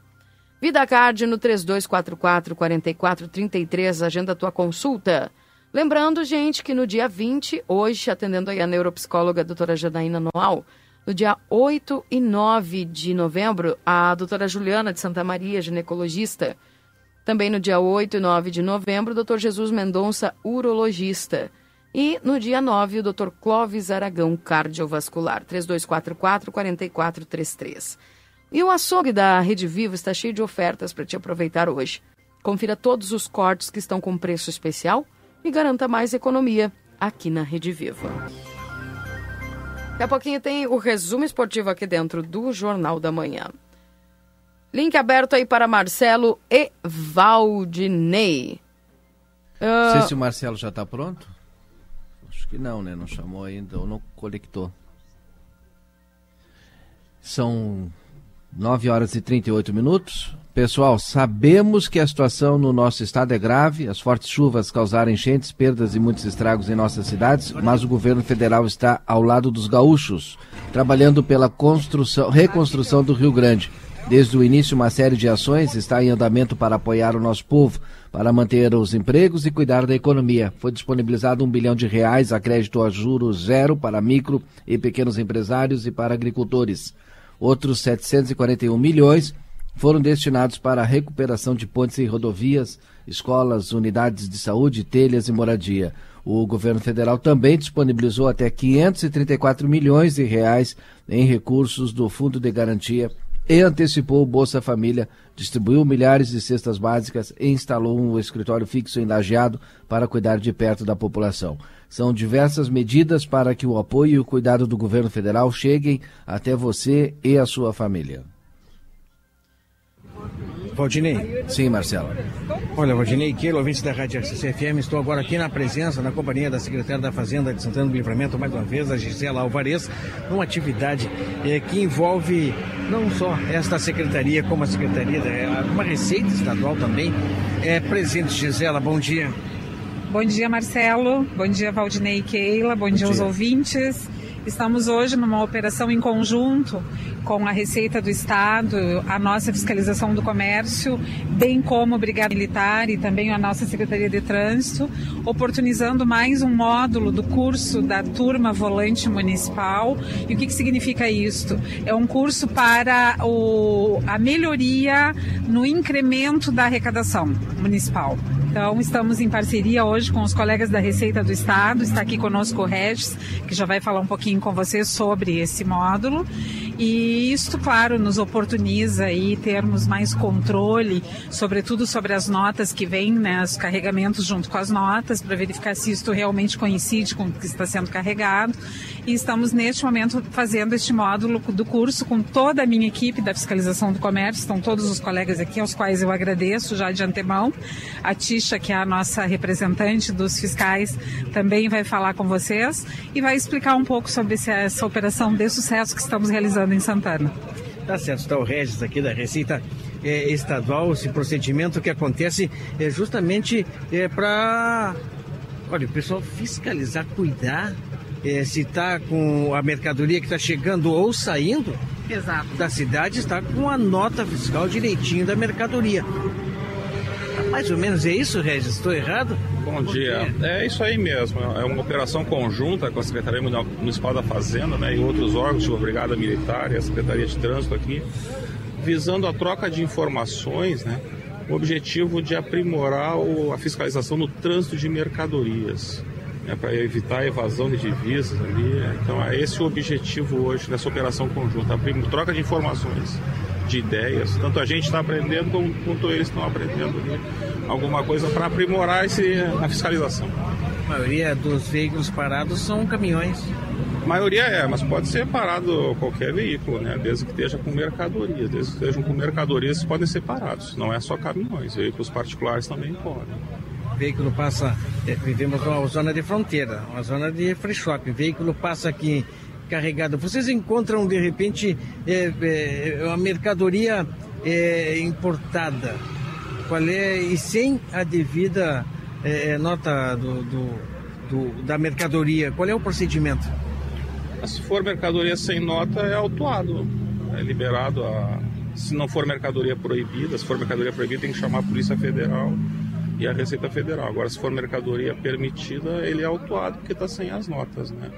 Vida Card no 3244 4433, agenda tua consulta. Lembrando, gente, que no dia 20, hoje, atendendo aí a neuropsicóloga a doutora Janaína Noal, no dia 8 e 9 de novembro, a doutora Juliana de Santa Maria, ginecologista. Também no dia 8 e 9 de novembro, o doutor Jesus Mendonça, urologista. E no dia 9, o doutor Clóvis Aragão, cardiovascular. 3244-4433. E o açougue da Rede Vivo está cheio de ofertas para te aproveitar hoje. Confira todos os cortes que estão com preço especial e garanta mais economia aqui na Rede Vivo. Daqui a pouquinho tem o resumo esportivo aqui dentro do Jornal da Manhã. Link aberto aí para Marcelo e Valdinei. Uh... Não sei ah, se o Marcelo já está pronto. Acho que não, né? Não chamou ainda ou não conectou. São 9 horas e 38 minutos. Pessoal, sabemos que a situação no nosso estado é grave, as fortes chuvas causaram enchentes, perdas e muitos estragos em nossas cidades, mas o governo federal está ao lado dos gaúchos, trabalhando pela construção, reconstrução do Rio Grande. Desde o início, uma série de ações está em andamento para apoiar o nosso povo, para manter os empregos e cuidar da economia. Foi disponibilizado um bilhão de reais a crédito a juros zero para micro e pequenos empresários e para agricultores. Outros 741 milhões foram destinados para a recuperação de pontes e rodovias, escolas, unidades de saúde, telhas e moradia. O governo federal também disponibilizou até 534 milhões de reais em recursos do Fundo de Garantia e antecipou o Bolsa Família, distribuiu milhares de cestas básicas e instalou um escritório fixo em Lajeado para cuidar de perto da população. São diversas medidas para que o apoio e o cuidado do governo federal cheguem até você e a sua família. Valdinei. Sim, Marcelo. Olha, Valdinei Keilo, ouvinte da Rádio RCC-FM, estou agora aqui na presença, na companhia da secretária da Fazenda de Santana do Livramento, mais uma vez, a Gisela Alvarez, numa atividade eh, que envolve não só esta secretaria, como a secretaria, da, uma receita estadual também. É presente, Gisela, bom dia. Bom dia, Marcelo. Bom dia, Valdinei e Keila. Bom, bom dia aos ouvintes. Estamos hoje numa operação em conjunto com a Receita do Estado, a nossa fiscalização do comércio, bem como a Brigada Militar e também a nossa Secretaria de Trânsito, oportunizando mais um módulo do curso da turma volante municipal. E o que, que significa isto? É um curso para o, a melhoria no incremento da arrecadação municipal. Então, estamos em parceria hoje com os colegas da Receita do Estado. Está aqui conosco o Regis, que já vai falar um pouquinho com vocês sobre esse módulo. E isto, claro, nos oportuniza aí termos mais controle, sobretudo sobre as notas que vêm, né, os carregamentos junto com as notas, para verificar se isto realmente coincide com o que está sendo carregado. E estamos neste momento fazendo este módulo do curso com toda a minha equipe da fiscalização do comércio, estão todos os colegas aqui, aos quais eu agradeço já de antemão. A Tisha, que é a nossa representante dos fiscais, também vai falar com vocês e vai explicar um pouco sobre essa operação de sucesso que estamos realizando em Santana. Tá certo, está o Regis aqui da Receita é, Estadual, esse procedimento que acontece é justamente é, para, olha, o pessoal fiscalizar, cuidar é, se está com a mercadoria que está chegando ou saindo Exato. da cidade, está com a nota fiscal direitinho da mercadoria. Mais ou menos é isso, Regis? Estou errado? Bom, dia. É isso aí mesmo. É uma operação conjunta com a Secretaria Municipal da Fazenda né, e outros órgãos, tipo a Brigada Militar e a Secretaria de Trânsito aqui, visando a troca de informações, né, o objetivo de aprimorar a fiscalização no trânsito de mercadorias. Né, para evitar a evasão de divisas ali. Então é esse o objetivo hoje dessa operação conjunta, a troca de informações, de ideias. Tanto a gente está aprendendo como, quanto eles estão aprendendo ali alguma coisa para aprimorar esse, a fiscalização. A maioria dos veículos parados são caminhões. A maioria é, mas pode ser parado qualquer veículo, né? Desde que esteja com mercadorias. Desde que estejam com mercadorias, podem ser parados. Não é só caminhões, veículos particulares também podem. Veículo passa, é, vivemos uma zona de fronteira, uma zona de free shop. O veículo passa aqui carregado. Vocês encontram de repente é, é, uma mercadoria é, importada? Qual é e sem a devida nota do, do, do, da mercadoria? Qual é o procedimento? Se for mercadoria sem nota, é autuado. É liberado a. Se não for mercadoria proibida, se for mercadoria proibida, tem que chamar a Polícia Federal e a Receita Federal. Agora, se for mercadoria permitida, ele é autuado porque está sem as notas, né?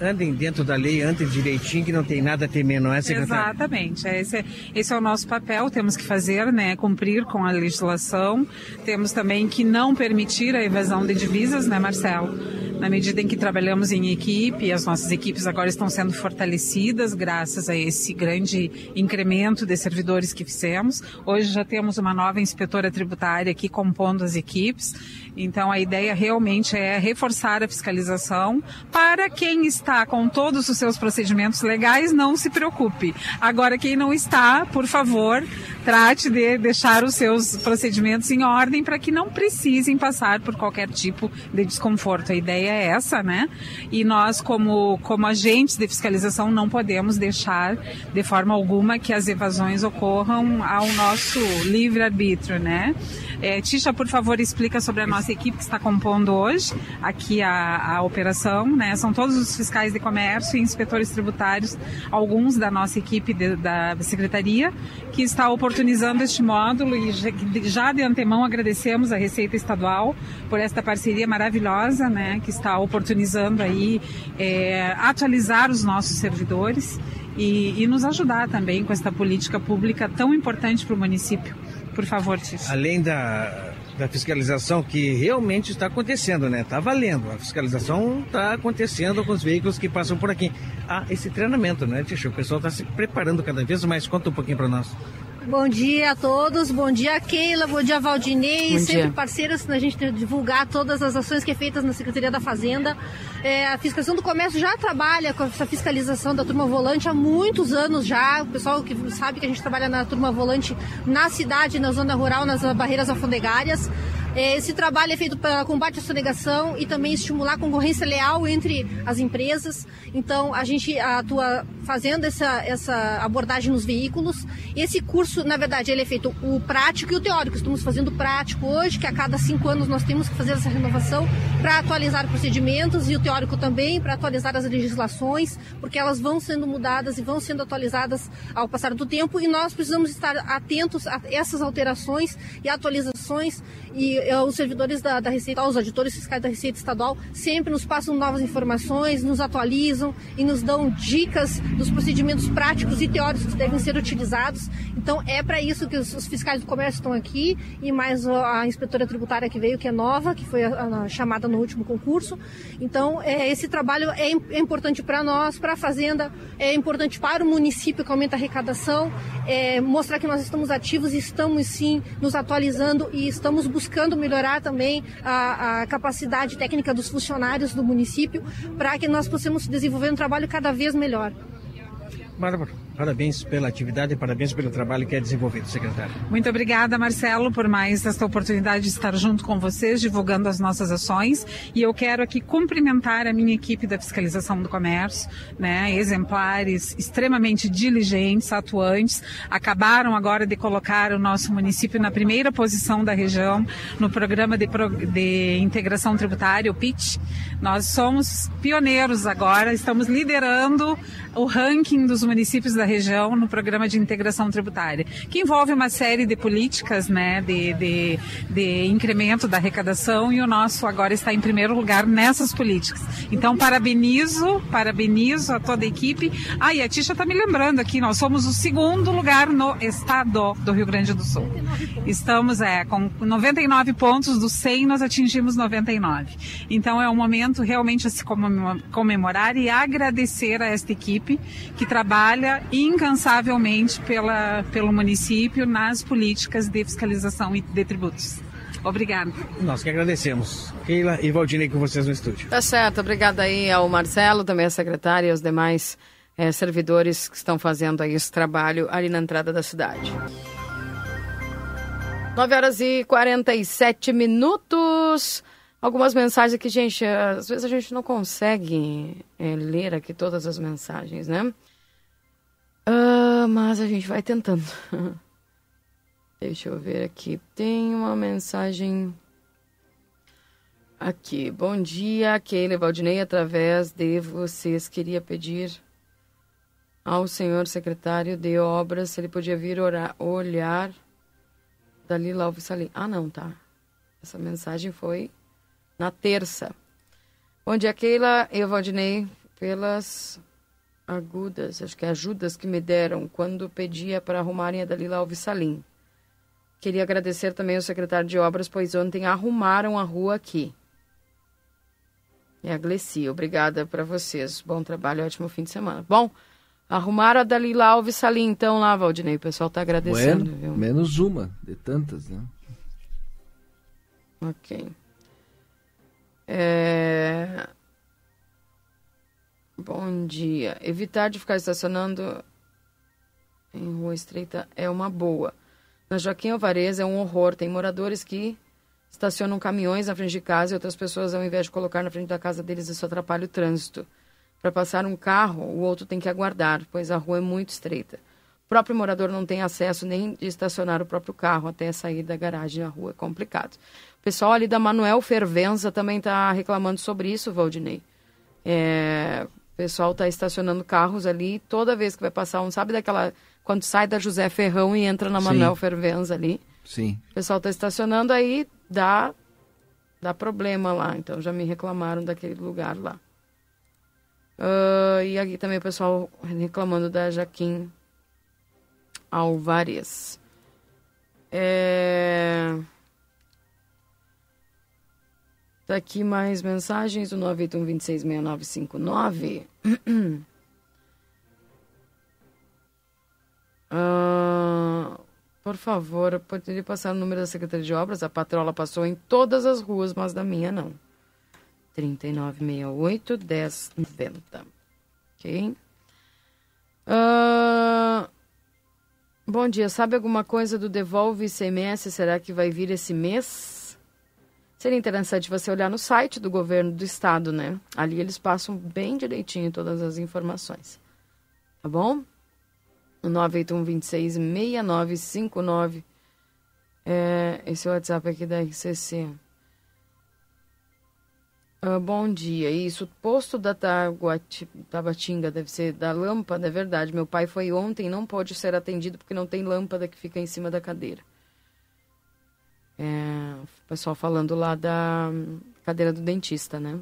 Andem dentro da lei, andem direitinho, que não tem nada a temer, não é, secretário? Exatamente. Esse, esse é o nosso papel, temos que fazer, né, cumprir com a legislação. Temos também que não permitir a evasão de divisas, né, Marcelo? Na medida em que trabalhamos em equipe, as nossas equipes agora estão sendo fortalecidas graças a esse grande incremento de servidores que fizemos. Hoje já temos uma nova inspetora tributária aqui compondo as equipes então a ideia realmente é reforçar a fiscalização para quem está com todos os seus procedimentos legais, não se preocupe. Agora quem não está, por favor, trate de deixar os seus procedimentos em ordem para que não precisem passar por qualquer tipo de desconforto. A ideia é essa, né? E nós como como agentes de fiscalização não podemos deixar de forma alguma que as evasões ocorram ao nosso livre arbítrio, né? É, Tisha, por favor, explica sobre a nossa equipe que está compondo hoje aqui a, a operação. Né? São todos os fiscais de comércio e inspetores tributários, alguns da nossa equipe de, da Secretaria, que está oportunizando este módulo e já de antemão agradecemos a Receita Estadual por esta parceria maravilhosa, né, que está oportunizando aí é, atualizar os nossos servidores e, e nos ajudar também com esta política pública tão importante para o município. Por favor, Tício. Além da, da fiscalização que realmente está acontecendo, né? Está valendo. A fiscalização está acontecendo com os veículos que passam por aqui. Ah, esse treinamento, né, Tício? O pessoal está se preparando cada vez mais. Conta um pouquinho para nós. Bom dia a todos, bom dia Keila, bom dia Valdinei, bom sempre dia. parceiras na gente divulgar todas as ações que é feitas na Secretaria da Fazenda. É, a fiscalização do comércio já trabalha com essa fiscalização da turma volante há muitos anos já. O pessoal que sabe que a gente trabalha na turma volante na cidade, na zona rural, nas barreiras alfandegárias. É, esse trabalho é feito para combate à sonegação e também estimular a concorrência leal entre as empresas. Então, a gente atua fazendo essa, essa abordagem nos veículos. Esse curso, na verdade, ele é feito o prático e o teórico. Estamos fazendo o prático hoje, que a cada cinco anos nós temos que fazer essa renovação para atualizar procedimentos e o teórico também para atualizar as legislações, porque elas vão sendo mudadas e vão sendo atualizadas ao passar do tempo e nós precisamos estar atentos a essas alterações e atualizações e os servidores da, da Receita, os auditores fiscais da Receita Estadual sempre nos passam novas informações, nos atualizam e nos dão dicas dos procedimentos práticos e teóricos que devem ser utilizados. Então é para isso que os, os, fiscais do comércio estão aqui e mais a inspetora tributária que veio, que é nova, que foi a, a chamada no último concurso. Então é, esse trabalho é, é importante para nós, para a Fazenda, é importante para o município que aumenta a arrecadação, é, mostrar que nós estamos ativos e estamos sim nos atualizando e estamos buscando melhorar também a, a capacidade técnica dos funcionários do município para que nós possamos desenvolver um trabalho cada vez melhor. Bárbara, parabéns pela atividade e parabéns pelo trabalho que é desenvolvido, secretário. Muito obrigada, Marcelo, por mais esta oportunidade de estar junto com vocês, divulgando as nossas ações. E eu quero aqui cumprimentar a minha equipe da fiscalização do comércio, né? Exemplares extremamente diligentes, atuantes. Acabaram agora de colocar o nosso município na primeira posição da região no programa de, de integração tributária, o PIT. Nós somos pioneiros agora, estamos liderando o ranking dos municípios da região no programa de integração tributária, que envolve uma série de políticas né, de, de, de incremento da arrecadação e o nosso agora está em primeiro lugar nessas políticas. Então, parabenizo, parabenizo a toda a equipe. Ah, e a Tisha está me lembrando aqui, nós somos o segundo lugar no estado do Rio Grande do Sul. Estamos é, com 99 pontos, dos 100 nós atingimos 99. Então, é um momento realmente a se comemorar e agradecer a esta equipe que trabalha incansavelmente pela, pelo município nas políticas de fiscalização e de tributos. Obrigada. Nós que agradecemos. Keila e Valdinei com vocês no estúdio. Tá certo. Obrigada aí ao Marcelo, também a secretária e aos demais é, servidores que estão fazendo aí esse trabalho ali na entrada da cidade. 9 horas e 47 minutos. Algumas mensagens aqui, gente. Às vezes a gente não consegue é, ler aqui todas as mensagens, né? Uh, mas a gente vai tentando. Deixa eu ver aqui. Tem uma mensagem aqui. Bom dia, Keila Valdinei. Através de vocês, queria pedir ao senhor secretário de obras se ele podia vir orar, olhar Dalila Alves Salim. Ah, não, tá. Essa mensagem foi na terça. Bom dia, Keila e Valdinei, pelas agudas, acho que ajudas que me deram quando pedia para arrumarem a Dalila Alves Salim. Queria agradecer também ao secretário de obras, pois ontem arrumaram a rua aqui. É a Gleci, obrigada para vocês. Bom trabalho, ótimo fim de semana. Bom, arrumaram a Dalila Alves Salim, então, lá, Valdinei. O pessoal está agradecendo. Bueno? Menos uma, de tantas, né? Ok. É... Bom dia. Evitar de ficar estacionando em rua estreita é uma boa. Na Joaquim Alvarez é um horror. Tem moradores que estacionam caminhões na frente de casa e outras pessoas, ao invés de colocar na frente da casa deles, isso atrapalha o trânsito. Para passar um carro, o outro tem que aguardar, pois a rua é muito estreita. O próprio morador não tem acesso nem de estacionar o próprio carro até sair da garagem na rua. É complicado. O pessoal ali da Manuel Fervenza também está reclamando sobre isso, Valdinei. É, o pessoal está estacionando carros ali toda vez que vai passar um, sabe daquela quando sai da José Ferrão e entra na Manuel Sim. Fervenza ali. Sim. O pessoal está estacionando aí, dá, dá problema lá. Então já me reclamaram daquele lugar lá. Uh, e aqui também o pessoal reclamando da Jaquim Alvarez. É... Tá aqui mais mensagens, o 981266959. Uh, por favor, poderia passar o número da Secretaria de Obras? A patrola passou em todas as ruas, mas da minha não. 3968 1090. Ok? Uh, bom dia. Sabe alguma coisa do Devolve ICMS? Será que vai vir esse mês? Seria interessante você olhar no site do governo do estado, né? Ali eles passam bem direitinho todas as informações. Tá bom? no 981266959. É, esse é o WhatsApp aqui da RCC. Uh, ah, bom dia. Isso, posto da Tabatinga deve ser da lâmpada, é verdade. Meu pai foi ontem não pode ser atendido porque não tem lâmpada que fica em cima da cadeira. É, o pessoal falando lá da cadeira do dentista, né?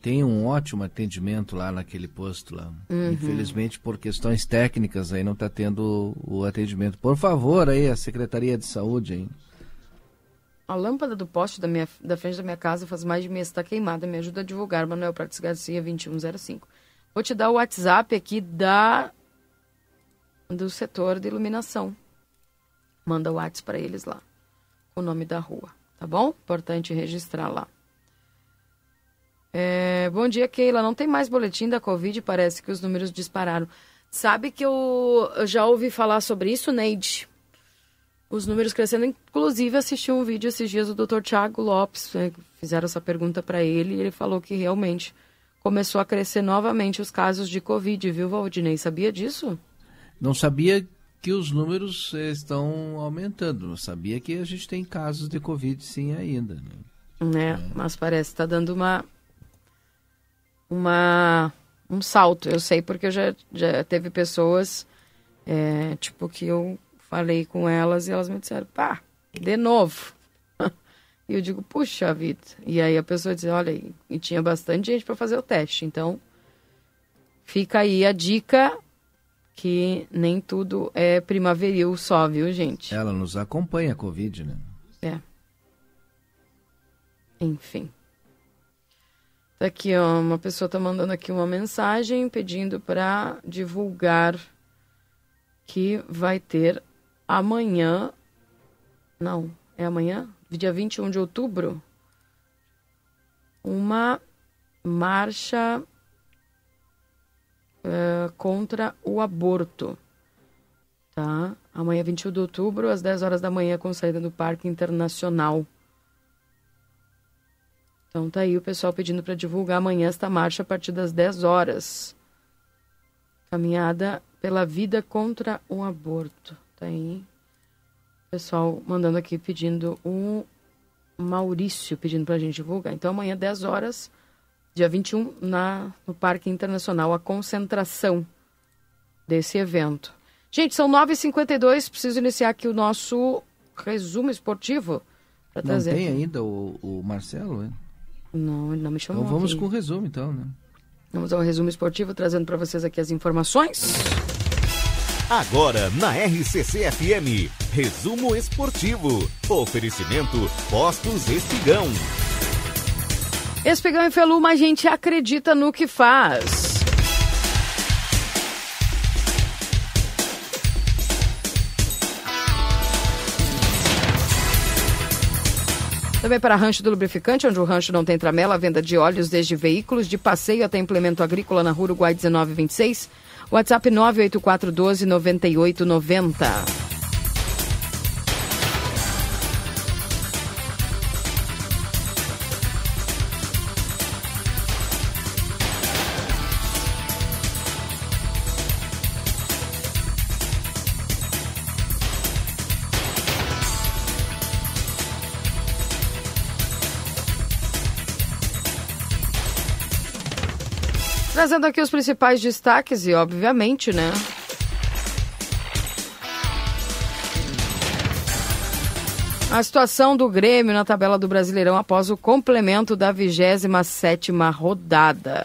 tem um ótimo atendimento lá naquele posto lá. Uhum. Infelizmente, por questões técnicas, aí não está tendo o atendimento. Por favor, aí, a Secretaria de Saúde, hein? A lâmpada do poste da, minha, da frente da minha casa faz mais de mês está queimada. Me ajuda a divulgar, Manuel Prates Garcia, 2105. Vou te dar o WhatsApp aqui da do setor de iluminação. Manda o WhatsApp para eles lá. O nome da rua, tá bom? Importante registrar lá. É, bom dia, Keila. Não tem mais boletim da Covid, parece que os números dispararam. Sabe que eu, eu já ouvi falar sobre isso, Neide? Os números crescendo. Inclusive, assisti um vídeo esses dias do Dr. Tiago Lopes. É, fizeram essa pergunta para ele e ele falou que realmente começou a crescer novamente os casos de Covid, viu, Valdinei? Sabia disso? Não sabia que os números eh, estão aumentando. Não sabia que a gente tem casos de Covid sim ainda. Né? É, é. mas parece que está dando uma uma um salto. Eu sei porque já, já teve pessoas, é, tipo, que eu falei com elas e elas me disseram, pá, de novo. e eu digo, puxa vida. E aí a pessoa diz, olha, e tinha bastante gente para fazer o teste. Então, fica aí a dica que nem tudo é primaveril só, viu, gente? Ela nos acompanha a Covid, né? É. Enfim. Tá aqui, ó, uma pessoa tá mandando aqui uma mensagem pedindo para divulgar que vai ter amanhã. Não, é amanhã? Dia 21 de outubro? Uma marcha uh, contra o aborto. Tá? Amanhã, 21 de outubro, às 10 horas da manhã, com saída do Parque Internacional. Então tá aí o pessoal pedindo para divulgar amanhã esta marcha a partir das 10 horas. Caminhada pela vida contra o aborto. Tá aí. Pessoal mandando aqui pedindo o Maurício pedindo para a gente divulgar. Então amanhã 10 horas, dia 21, na, no Parque Internacional, a concentração desse evento. Gente, são 9h52, preciso iniciar aqui o nosso resumo esportivo. Não trazer tem aqui. ainda o, o Marcelo, hein? Não, ele não me chamou. Então vamos aqui. com o resumo, então, né? Vamos ao resumo esportivo, trazendo para vocês aqui as informações. Agora na RCC FM, resumo esportivo. Oferecimento Postos Espigão. Espigão e Feluma, a gente acredita no que faz. Também para Rancho do Lubrificante, onde o rancho não tem tramela, venda de óleos desde veículos de passeio até implemento agrícola na rua Uruguai 1926. WhatsApp 98412 9890. Trazendo aqui os principais destaques e, obviamente, né? A situação do Grêmio na tabela do Brasileirão após o complemento da 27ª rodada.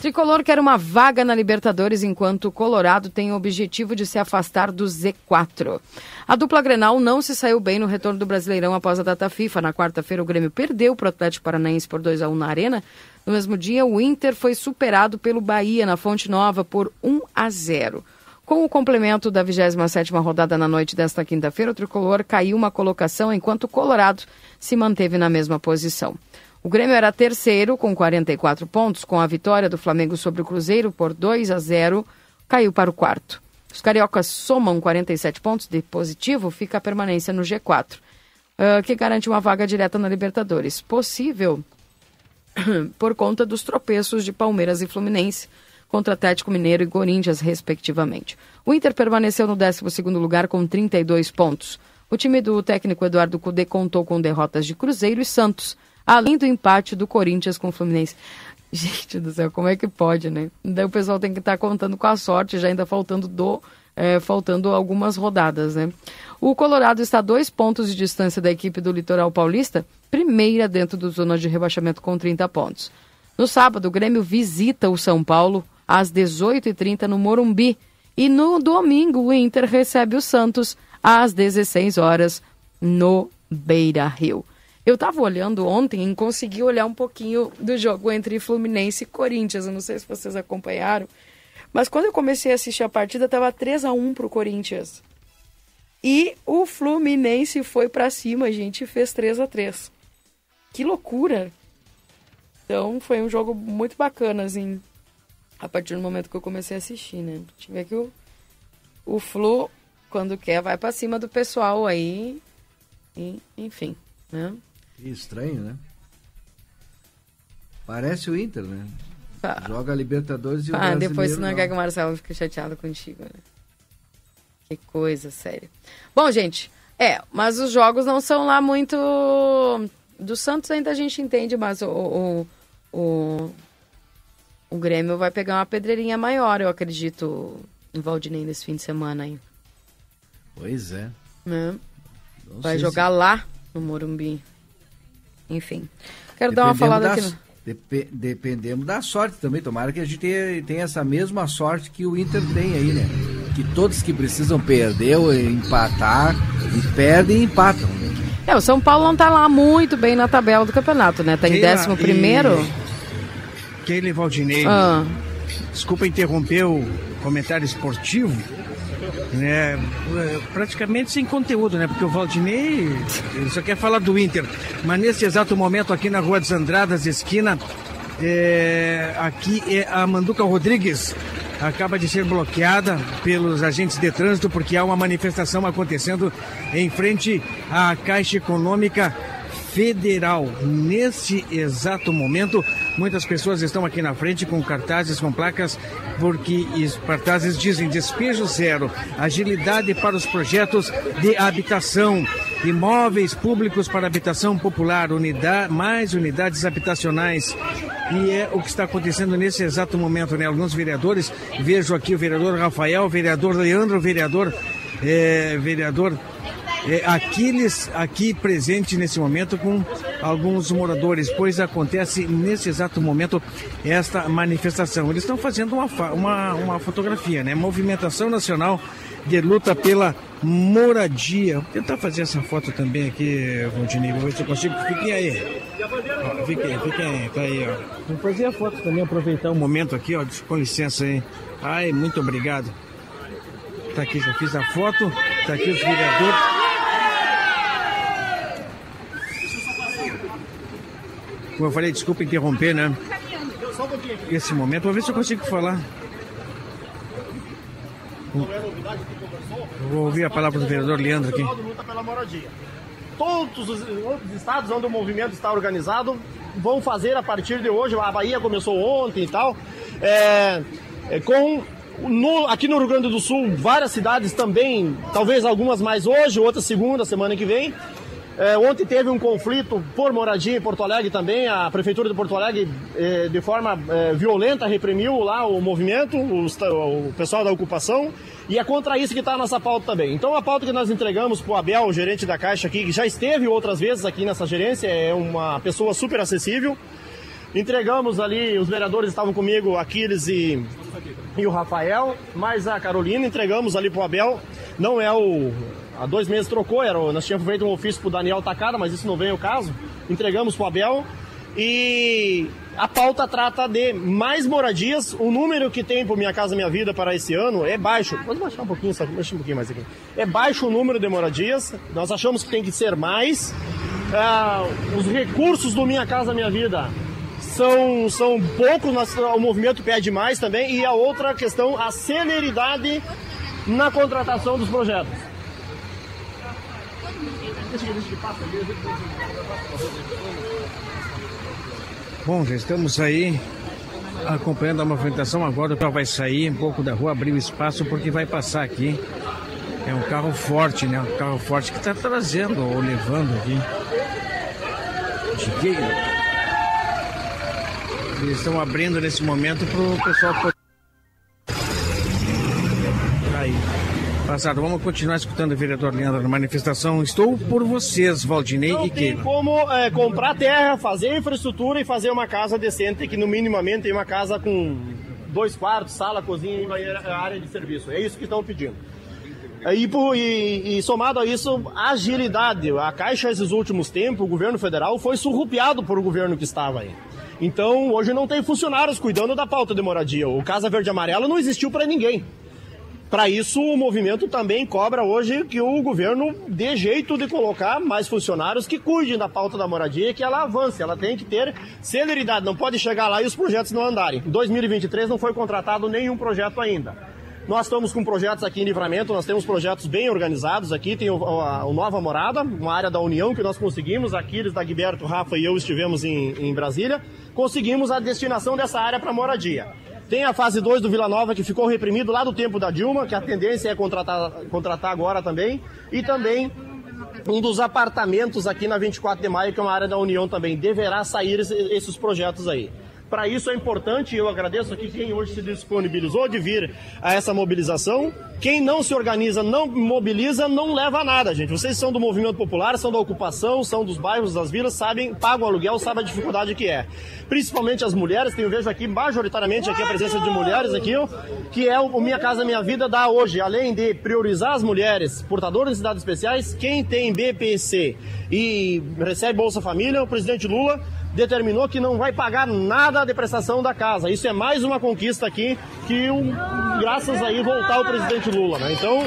Tricolor quer uma vaga na Libertadores enquanto o Colorado tem o objetivo de se afastar do Z4. A dupla Grenal não se saiu bem no retorno do Brasileirão após a data FIFA. Na quarta-feira, o Grêmio perdeu para o Atlético Paranaense por 2 a 1 na Arena. No mesmo dia, o Inter foi superado pelo Bahia na Fonte Nova por 1 a 0. Com o complemento da 27ª rodada na noite desta quinta-feira, o tricolor caiu uma colocação enquanto o Colorado se manteve na mesma posição. O Grêmio era terceiro com 44 pontos, com a vitória do Flamengo sobre o Cruzeiro por 2 a 0, caiu para o quarto. Os cariocas somam 47 pontos de positivo, fica a permanência no G4, uh, ah, que garante uma vaga direta na Libertadores. Possível por conta dos tropeços de Palmeiras e Fluminense contra Atlético Mineiro e Corinthians, respectivamente. O Inter permaneceu no 12 lugar com 32 pontos. O time do técnico Eduardo Cudê contou com derrotas de Cruzeiro e Santos, além do empate do Corinthians com o Fluminense. Gente do céu, como é que pode, né? Daí o pessoal tem que estar tá contando com a sorte, já ainda faltando do é, faltando algumas rodadas, né? O Colorado está a dois pontos de distância da equipe do Litoral Paulista, primeira dentro do zona de rebaixamento com 30 pontos. No sábado, o Grêmio visita o São Paulo às 18h30 no Morumbi. E no domingo, o Inter recebe o Santos às 16 horas no Beira Rio. Eu estava olhando ontem e consegui olhar um pouquinho do jogo entre Fluminense e Corinthians. Eu não sei se vocês acompanharam. Mas quando eu comecei a assistir a partida, estava 3 a 1 pro Corinthians. E o Fluminense foi para cima, gente, e fez 3 a 3 Que loucura! Então foi um jogo muito bacana, assim, a partir do momento que eu comecei a assistir, né? Tive que o, o Flu, quando quer, vai para cima do pessoal aí. E, enfim, né? Que estranho, né? Parece o Inter, né? Ah. Joga Libertadores e o Ah, depois se não quer que o Marcelo fique chateado contigo, né? Que coisa, sério. Bom, gente, é, mas os jogos não são lá muito... Do Santos ainda a gente entende, mas o, o, o, o Grêmio vai pegar uma pedreirinha maior, eu acredito, em Valdinei nesse fim de semana aí. Pois é. Né? Vai jogar se... lá no Morumbi. Enfim. Quero dar uma falada aqui. No... Dep dependemos da sorte também. Tomara que a gente tenha, tenha, essa mesma sorte que o Inter tem aí, né? Que todos que precisam perder ou empatar, e perdem e empatam. É, o São Paulo não tá lá muito bem na tabela do campeonato, né? Tá em décimo primeiro. Keila Valdinei, ah. desculpa interromper o comentário esportivo, né? Praticamente sem conteúdo, né? Porque o Valdinei só quer falar do Inter. Mas nesse exato momento, aqui na Rua dos Andradas, esquina, é, aqui é a Manduca Rodrigues acaba de ser bloqueada pelos agentes de trânsito porque há uma manifestação acontecendo em frente à Caixa Econômica Federal. Nesse exato momento, muitas pessoas estão aqui na frente com cartazes, com placas, porque os cartazes dizem despejo zero, agilidade para os projetos de habitação, imóveis públicos para habitação popular, unidade, mais unidades habitacionais. E é o que está acontecendo nesse exato momento, né? Alguns vereadores, vejo aqui o vereador Rafael, o vereador Leandro, o vereador, é, vereador é, Aquiles aqui presente nesse momento com alguns moradores, pois acontece nesse exato momento esta manifestação. Eles estão fazendo uma, uma, uma fotografia, né? Movimentação Nacional de Luta pela Moradia. Vou tentar fazer essa foto também aqui, Valdinei, vou ver se eu consigo. Fiquem aí. Ó, fiquem, fiquem aí, tá aí, ó. Vou fazer a foto também, aproveitar um momento aqui, ó. Com licença aí. Ai, muito obrigado. Tá aqui, já fiz a foto. Tá aqui os vereadores. Como eu falei, desculpa interromper, né? Esse momento, vou ver se eu consigo falar. Vou ouvir a palavra do vereador Leandro aqui. Todos os estados onde o movimento está organizado vão fazer a partir de hoje. A Bahia começou ontem e tal. É, é, com no, aqui no Rio Grande do Sul, várias cidades também, talvez algumas mais hoje, outras segunda, semana que vem. É, ontem teve um conflito por moradia em Porto Alegre também. A Prefeitura de Porto Alegre, é, de forma é, violenta, reprimiu lá o movimento, os, o pessoal da ocupação. E é contra isso que está a nossa pauta também. Então, a pauta que nós entregamos para o Abel, o gerente da Caixa aqui, que já esteve outras vezes aqui nessa gerência, é uma pessoa super acessível. Entregamos ali, os vereadores estavam comigo, Aquiles e, e o Rafael, mas a Carolina entregamos ali para o Abel. Não é o, há dois meses trocou, era, nós tínhamos feito um ofício pro Daniel Tacada, mas isso não vem ao caso. Entregamos pro Abel e a pauta trata de mais moradias. O número que tem pro Minha Casa Minha Vida para esse ano é baixo. Vamos baixar um pouquinho, só deixa um pouquinho mais aqui. É baixo o número de moradias. Nós achamos que tem que ser mais. Ah, os recursos do Minha Casa Minha Vida são, são poucos, nós, o movimento pede mais também. E a outra questão, a celeridade na contratação dos projetos. Bom, já estamos aí acompanhando a movimentação. Agora o carro vai sair um pouco da rua, abrir o espaço, porque vai passar aqui. É um carro forte, né? Um carro forte que está trazendo ou levando aqui. Cheguei. Eles estão abrindo nesse momento para o pessoal poder. Passado, vamos continuar escutando o vereador Leandro na manifestação. Estou por vocês, Valdinei Não e Keila. Tem como é, comprar terra, fazer infraestrutura e fazer uma casa decente, que no minimamente tem uma casa com dois quartos, sala, cozinha e área de serviço. É isso que estão pedindo. E, e, e, somado a isso, agilidade. A Caixa, esses últimos tempos, o governo federal foi surrupiado por o governo que estava aí. Então, hoje não tem funcionários cuidando da pauta de moradia. O Casa Verde Amarelo não existiu para ninguém. Para isso, o movimento também cobra hoje que o governo dê jeito de colocar mais funcionários que cuidem da pauta da moradia e que ela avance. Ela tem que ter celeridade, não pode chegar lá e os projetos não andarem. Em 2023 não foi contratado nenhum projeto ainda. Nós estamos com projetos aqui em Livramento, nós temos projetos bem organizados aqui, tem o, a, o Nova Morada, uma área da União que nós conseguimos, Aquiles, Dagberto, Rafa e eu estivemos em, em Brasília, conseguimos a destinação dessa área para moradia. Tem a fase 2 do Vila Nova, que ficou reprimido lá do tempo da Dilma, que a tendência é contratar, contratar agora também. E também um dos apartamentos aqui na 24 de maio, que é uma área da União também, deverá sair esses projetos aí. Para isso é importante, eu agradeço aqui quem hoje se disponibilizou de vir a essa mobilização. Quem não se organiza, não mobiliza, não leva a nada, gente. Vocês são do movimento popular, são da ocupação, são dos bairros, das vilas, sabem, pagam aluguel, sabem a dificuldade que é. Principalmente as mulheres, eu vejo aqui, majoritariamente aqui a presença de mulheres aqui, que é o Minha Casa Minha Vida dá hoje, além de priorizar as mulheres portadoras de cidades especiais, quem tem BPC e recebe Bolsa Família, o presidente Lula determinou que não vai pagar nada de prestação da casa. Isso é mais uma conquista aqui que, graças aí, voltar o presidente Lula. Né? Então.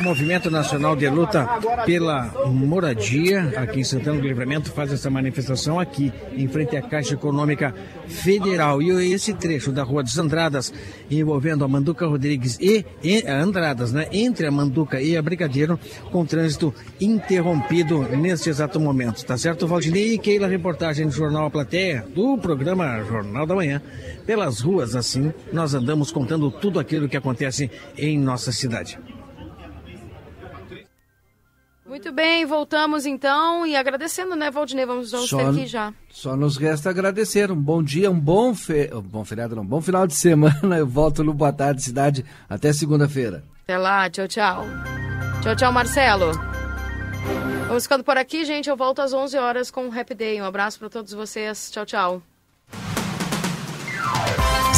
Movimento Nacional de Luta pela Moradia, aqui em Santana do Livramento, faz essa manifestação aqui, em frente à Caixa Econômica Federal. E esse trecho da Rua dos Andradas, envolvendo a Manduca Rodrigues e, e Andradas, né? Entre a Manduca e a Brigadeiro, com trânsito interrompido neste exato momento. Tá certo, Valdinei e Keila, reportagem do Jornal A Plateia, do programa Jornal da Manhã. Pelas ruas, assim, nós andamos contando tudo aquilo que acontece em nossa cidade. Muito bem, voltamos então e agradecendo, né, Valdinei? Vamos, vamos só, ter aqui já. Só nos resta agradecer. Um bom dia, um bom, fe... um bom feriado, não, um bom final de semana. Eu volto no Boa Tarde Cidade até segunda-feira. Até lá, tchau, tchau. Tchau, tchau, Marcelo. Vamos ficando por aqui, gente. Eu volto às 11 horas com o Happy Day. Um abraço para todos vocês. Tchau, tchau.